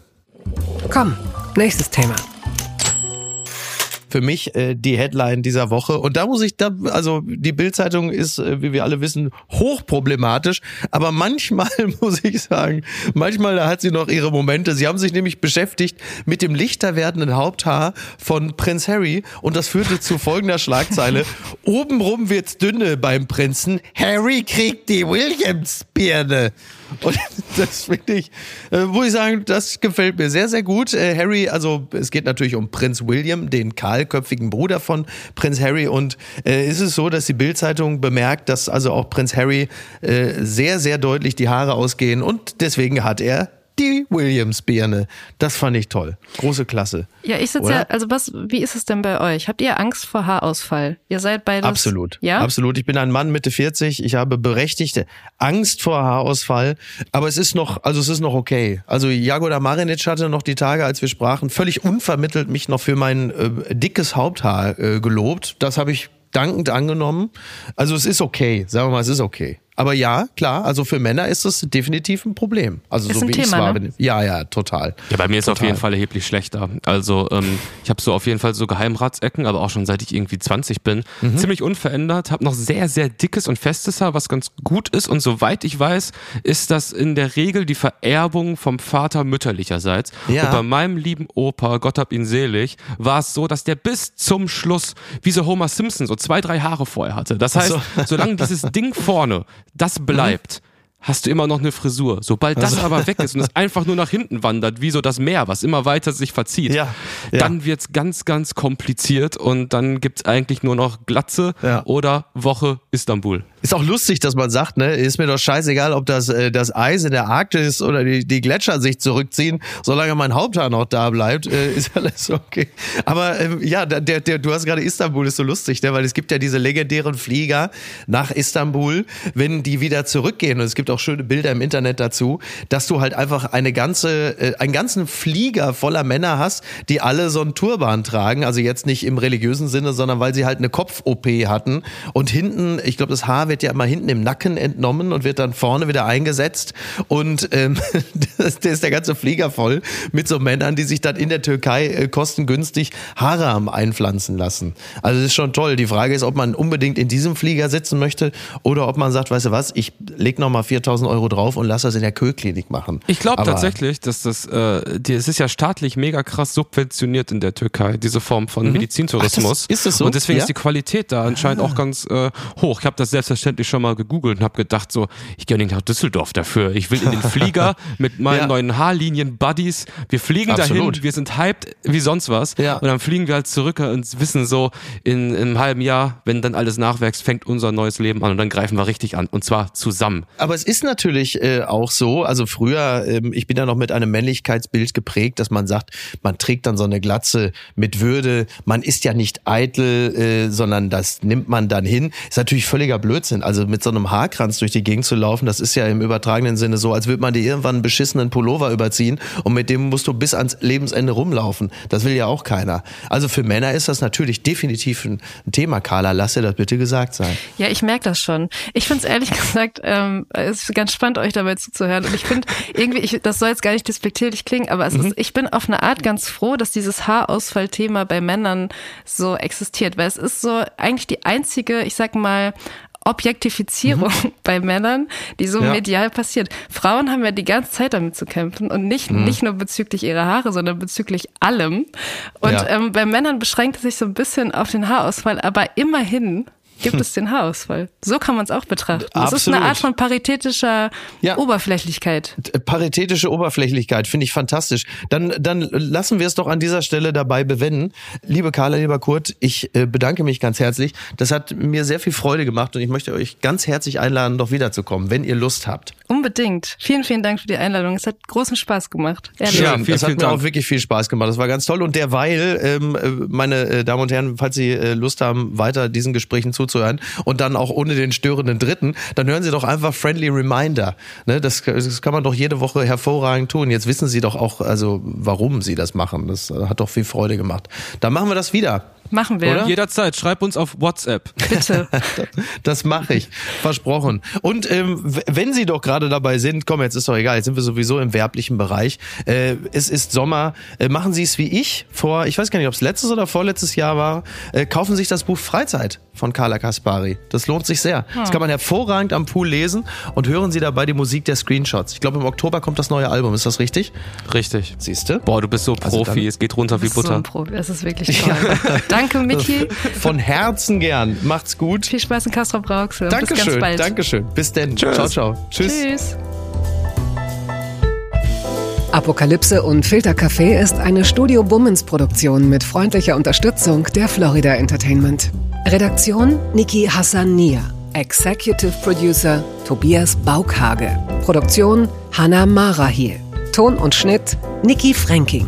Komm, nächstes Thema. Für mich äh, die Headline dieser Woche. Und da muss ich, da, also die Bildzeitung ist, äh, wie wir alle wissen, hochproblematisch. Aber manchmal muss ich sagen, manchmal da hat sie noch ihre Momente. Sie haben sich nämlich beschäftigt mit dem lichter werdenden Haupthaar von Prinz Harry. Und das führte zu folgender Schlagzeile. Obenrum wird's dünne beim Prinzen. Harry kriegt die Williams-Birne. Und das finde ich, äh, muss ich sagen, das gefällt mir sehr, sehr gut. Äh, Harry, also es geht natürlich um Prinz William, den kahlköpfigen Bruder von Prinz Harry. Und äh, ist es so, dass die Bildzeitung bemerkt, dass also auch Prinz Harry äh, sehr, sehr deutlich die Haare ausgehen. Und deswegen hat er die Williams-Birne. Das fand ich toll. Große Klasse. ja, ich sitze ja, also was, wie ist es denn bei euch? Habt ihr Angst vor Haarausfall? Ihr seid beides. Absolut. Ja. Absolut. Ich bin ein Mann Mitte 40. Ich habe berechtigte Angst vor Haarausfall. Aber es ist noch, also es ist noch okay. Also Jagoda Marinic hatte noch die Tage, als wir sprachen, völlig unvermittelt mich noch für mein äh, dickes Haupthaar äh, gelobt. Das habe ich dankend angenommen. Also es ist okay. Sagen wir mal, es ist okay. Aber ja, klar, also für Männer ist das definitiv ein Problem. Also Ist so ein wie ich es Thema, war. ne? Ja, ja, total. Ja, bei mir ist es auf jeden Fall erheblich schlechter. Also ähm, ich habe so auf jeden Fall so Geheimratsecken, aber auch schon seit ich irgendwie 20 bin. Mhm. Ziemlich unverändert, habe noch sehr, sehr dickes und festes Haar, was ganz gut ist. Und soweit ich weiß, ist das in der Regel die Vererbung vom Vater mütterlicherseits. Ja. Und bei meinem lieben Opa, Gott hab ihn selig, war es so, dass der bis zum Schluss, wie so Homer Simpson, so zwei, drei Haare vorher hatte. Das heißt, so. solange dieses Ding vorne, das bleibt, hast du immer noch eine Frisur. Sobald das Also. aber weg ist und es einfach nur nach hinten wandert, wie so das Meer, was immer weiter sich verzieht, Ja, ja. dann wird's ganz, ganz kompliziert und dann gibt's eigentlich nur noch Glatze Ja. oder Woche Istanbul. Ist auch lustig, dass man sagt, ne, ist mir doch scheißegal, ob das, äh, das Eis in der Arktis oder die, die Gletscher sich zurückziehen, solange mein Haupthaar noch da bleibt, äh, ist alles okay. Aber ähm, ja, der, der, du hast gerade Istanbul, ist so lustig, ne, weil es gibt ja diese legendären Flieger nach Istanbul, wenn die wieder zurückgehen, und es gibt auch schöne Bilder im Internet dazu, dass du halt einfach eine ganze, äh, einen ganzen Flieger voller Männer hast, die alle so einen Turban tragen, also jetzt nicht im religiösen Sinne, sondern weil sie halt eine Kopf-OP hatten. Und hinten, ich glaube, das Haar wird ja immer hinten im Nacken entnommen und wird dann vorne wieder eingesetzt. Und ähm, das, der ist der ganze Flieger voll mit so Männern, die sich dann in der Türkei äh, kostengünstig Haram einpflanzen lassen. Also das ist schon toll. Die Frage ist, ob man unbedingt in diesem Flieger sitzen möchte oder ob man sagt, weißt du was, ich leg noch mal 4000 Euro drauf und lass das in der Köklinik machen. Ich glaube tatsächlich, dass das, äh, die, es ist ja staatlich mega krass subventioniert in der Türkei, diese Form von mhm. Medizintourismus. Ach, das, ist das so? Und deswegen ja? ist die Qualität da anscheinend ah. auch ganz äh, hoch. Ich habe das selbstverständlich selbstverständlich schon mal gegoogelt und habe gedacht, so, ich gehe nicht nach Düsseldorf dafür. Ich will in den Flieger mit meinen ja. neuen Haarlinien-Buddies. Wir fliegen Absolut. dahin, wir sind hyped wie sonst was. Ja. Und dann fliegen wir halt zurück und wissen so, in, in einem halben Jahr, wenn dann alles nachwächst, fängt unser neues Leben an und dann greifen wir richtig an. Und zwar zusammen. Aber es ist natürlich äh, auch so, also früher, ähm, ich bin ja noch mit einem Männlichkeitsbild geprägt, dass man sagt, man trägt dann so eine Glatze mit Würde. Man ist ja nicht eitel, äh, sondern das nimmt man dann hin. Ist natürlich völliger Blödsinn. Blödsinn. Also mit so einem Haarkranz durch die Gegend zu laufen, das ist ja im übertragenen Sinne so, als würde man dir irgendwann einen beschissenen Pullover überziehen und mit dem musst du bis ans Lebensende rumlaufen. Das will ja auch keiner. Also für Männer ist das natürlich definitiv ein Thema. Carla, lass dir das bitte gesagt sein. Ja, ich merke das schon. Ich finde es ehrlich gesagt, ähm, es ist ganz spannend, euch dabei zuzuhören. Und ich finde irgendwie, ich, das soll jetzt gar nicht despektierlich klingen, aber es mhm. ist, ich bin auf eine Art ganz froh, dass dieses Haarausfallthema bei Männern so existiert, weil es ist so eigentlich die einzige, ich sag mal, Objektifizierung mhm. bei Männern, die so ja. medial passiert. Frauen haben ja die ganze Zeit damit zu kämpfen und nicht, mhm. nicht nur bezüglich ihrer Haare, sondern bezüglich allem. Und ja. ähm, bei Männern beschränkt es sich so ein bisschen auf den Haarausfall, aber immerhin gibt es den Haarausfall. So kann man es auch betrachten. Das ist eine Art von paritätischer ja. Oberflächlichkeit. Paritätische Oberflächlichkeit finde ich fantastisch. Dann, dann lassen wir es doch an dieser Stelle dabei bewenden. Liebe Carla, lieber Kurt, ich äh, bedanke mich ganz herzlich. Das hat mir sehr viel Freude gemacht und ich möchte euch ganz herzlich einladen, doch wiederzukommen, wenn ihr Lust habt. Unbedingt. Vielen, vielen Dank für die Einladung. Es hat großen Spaß gemacht. Ehrlich. Ja, viel, das hat mir Dank. auch wirklich viel Spaß gemacht. Das war ganz toll. Und derweil, ähm, äh, meine äh, Damen und Herren, falls Sie Lust haben, weiter diesen Gesprächen zuzuhören, zuzuhören und dann auch ohne den störenden Dritten, dann hören Sie doch einfach Friendly Reminder. Ne, das, das kann man doch jede Woche hervorragend tun. Jetzt wissen Sie doch auch, also warum Sie das machen. Das hat doch viel Freude gemacht. Dann machen wir das wieder. Machen wir. Oder? Jederzeit. Schreib uns auf WhatsApp. Bitte. das mache ich. Versprochen. Und ähm, wenn Sie doch gerade dabei sind, komm, jetzt ist doch egal, jetzt sind wir sowieso im werblichen Bereich. Äh, es ist Sommer. Äh, machen Sie es wie ich vor, ich weiß gar nicht, ob es letztes oder vorletztes Jahr war. Äh, kaufen Sie sich das Buch Freizeit von Carla Kaspari. Das lohnt sich sehr. Hm. Das kann man hervorragend am Pool lesen und hören Sie dabei die Musik der Screenshots. Ich glaube, im Oktober kommt das neue Album. Ist das richtig? Richtig. Siehst du? Boah, du bist so Profi. Also es geht runter wie Butter. So ein Profi. Das ist wirklich toll. Danke, Miki. Von Herzen gern. Macht's gut. Viel Spaß in Castro Brauxel. Dankeschön. Bis ganz bald. Dankeschön. Bis denn. Tschüss. Ciao, ciao. Tschüss. Tschüss. Apokalypse und Filtercafé ist eine Studio Bummens Produktion mit freundlicher Unterstützung der Florida Entertainment. Redaktion Niki Hassania. Executive Producer Tobias Baukhage. Produktion Hannah Marahiel. Ton und Schnitt Niki Fränking.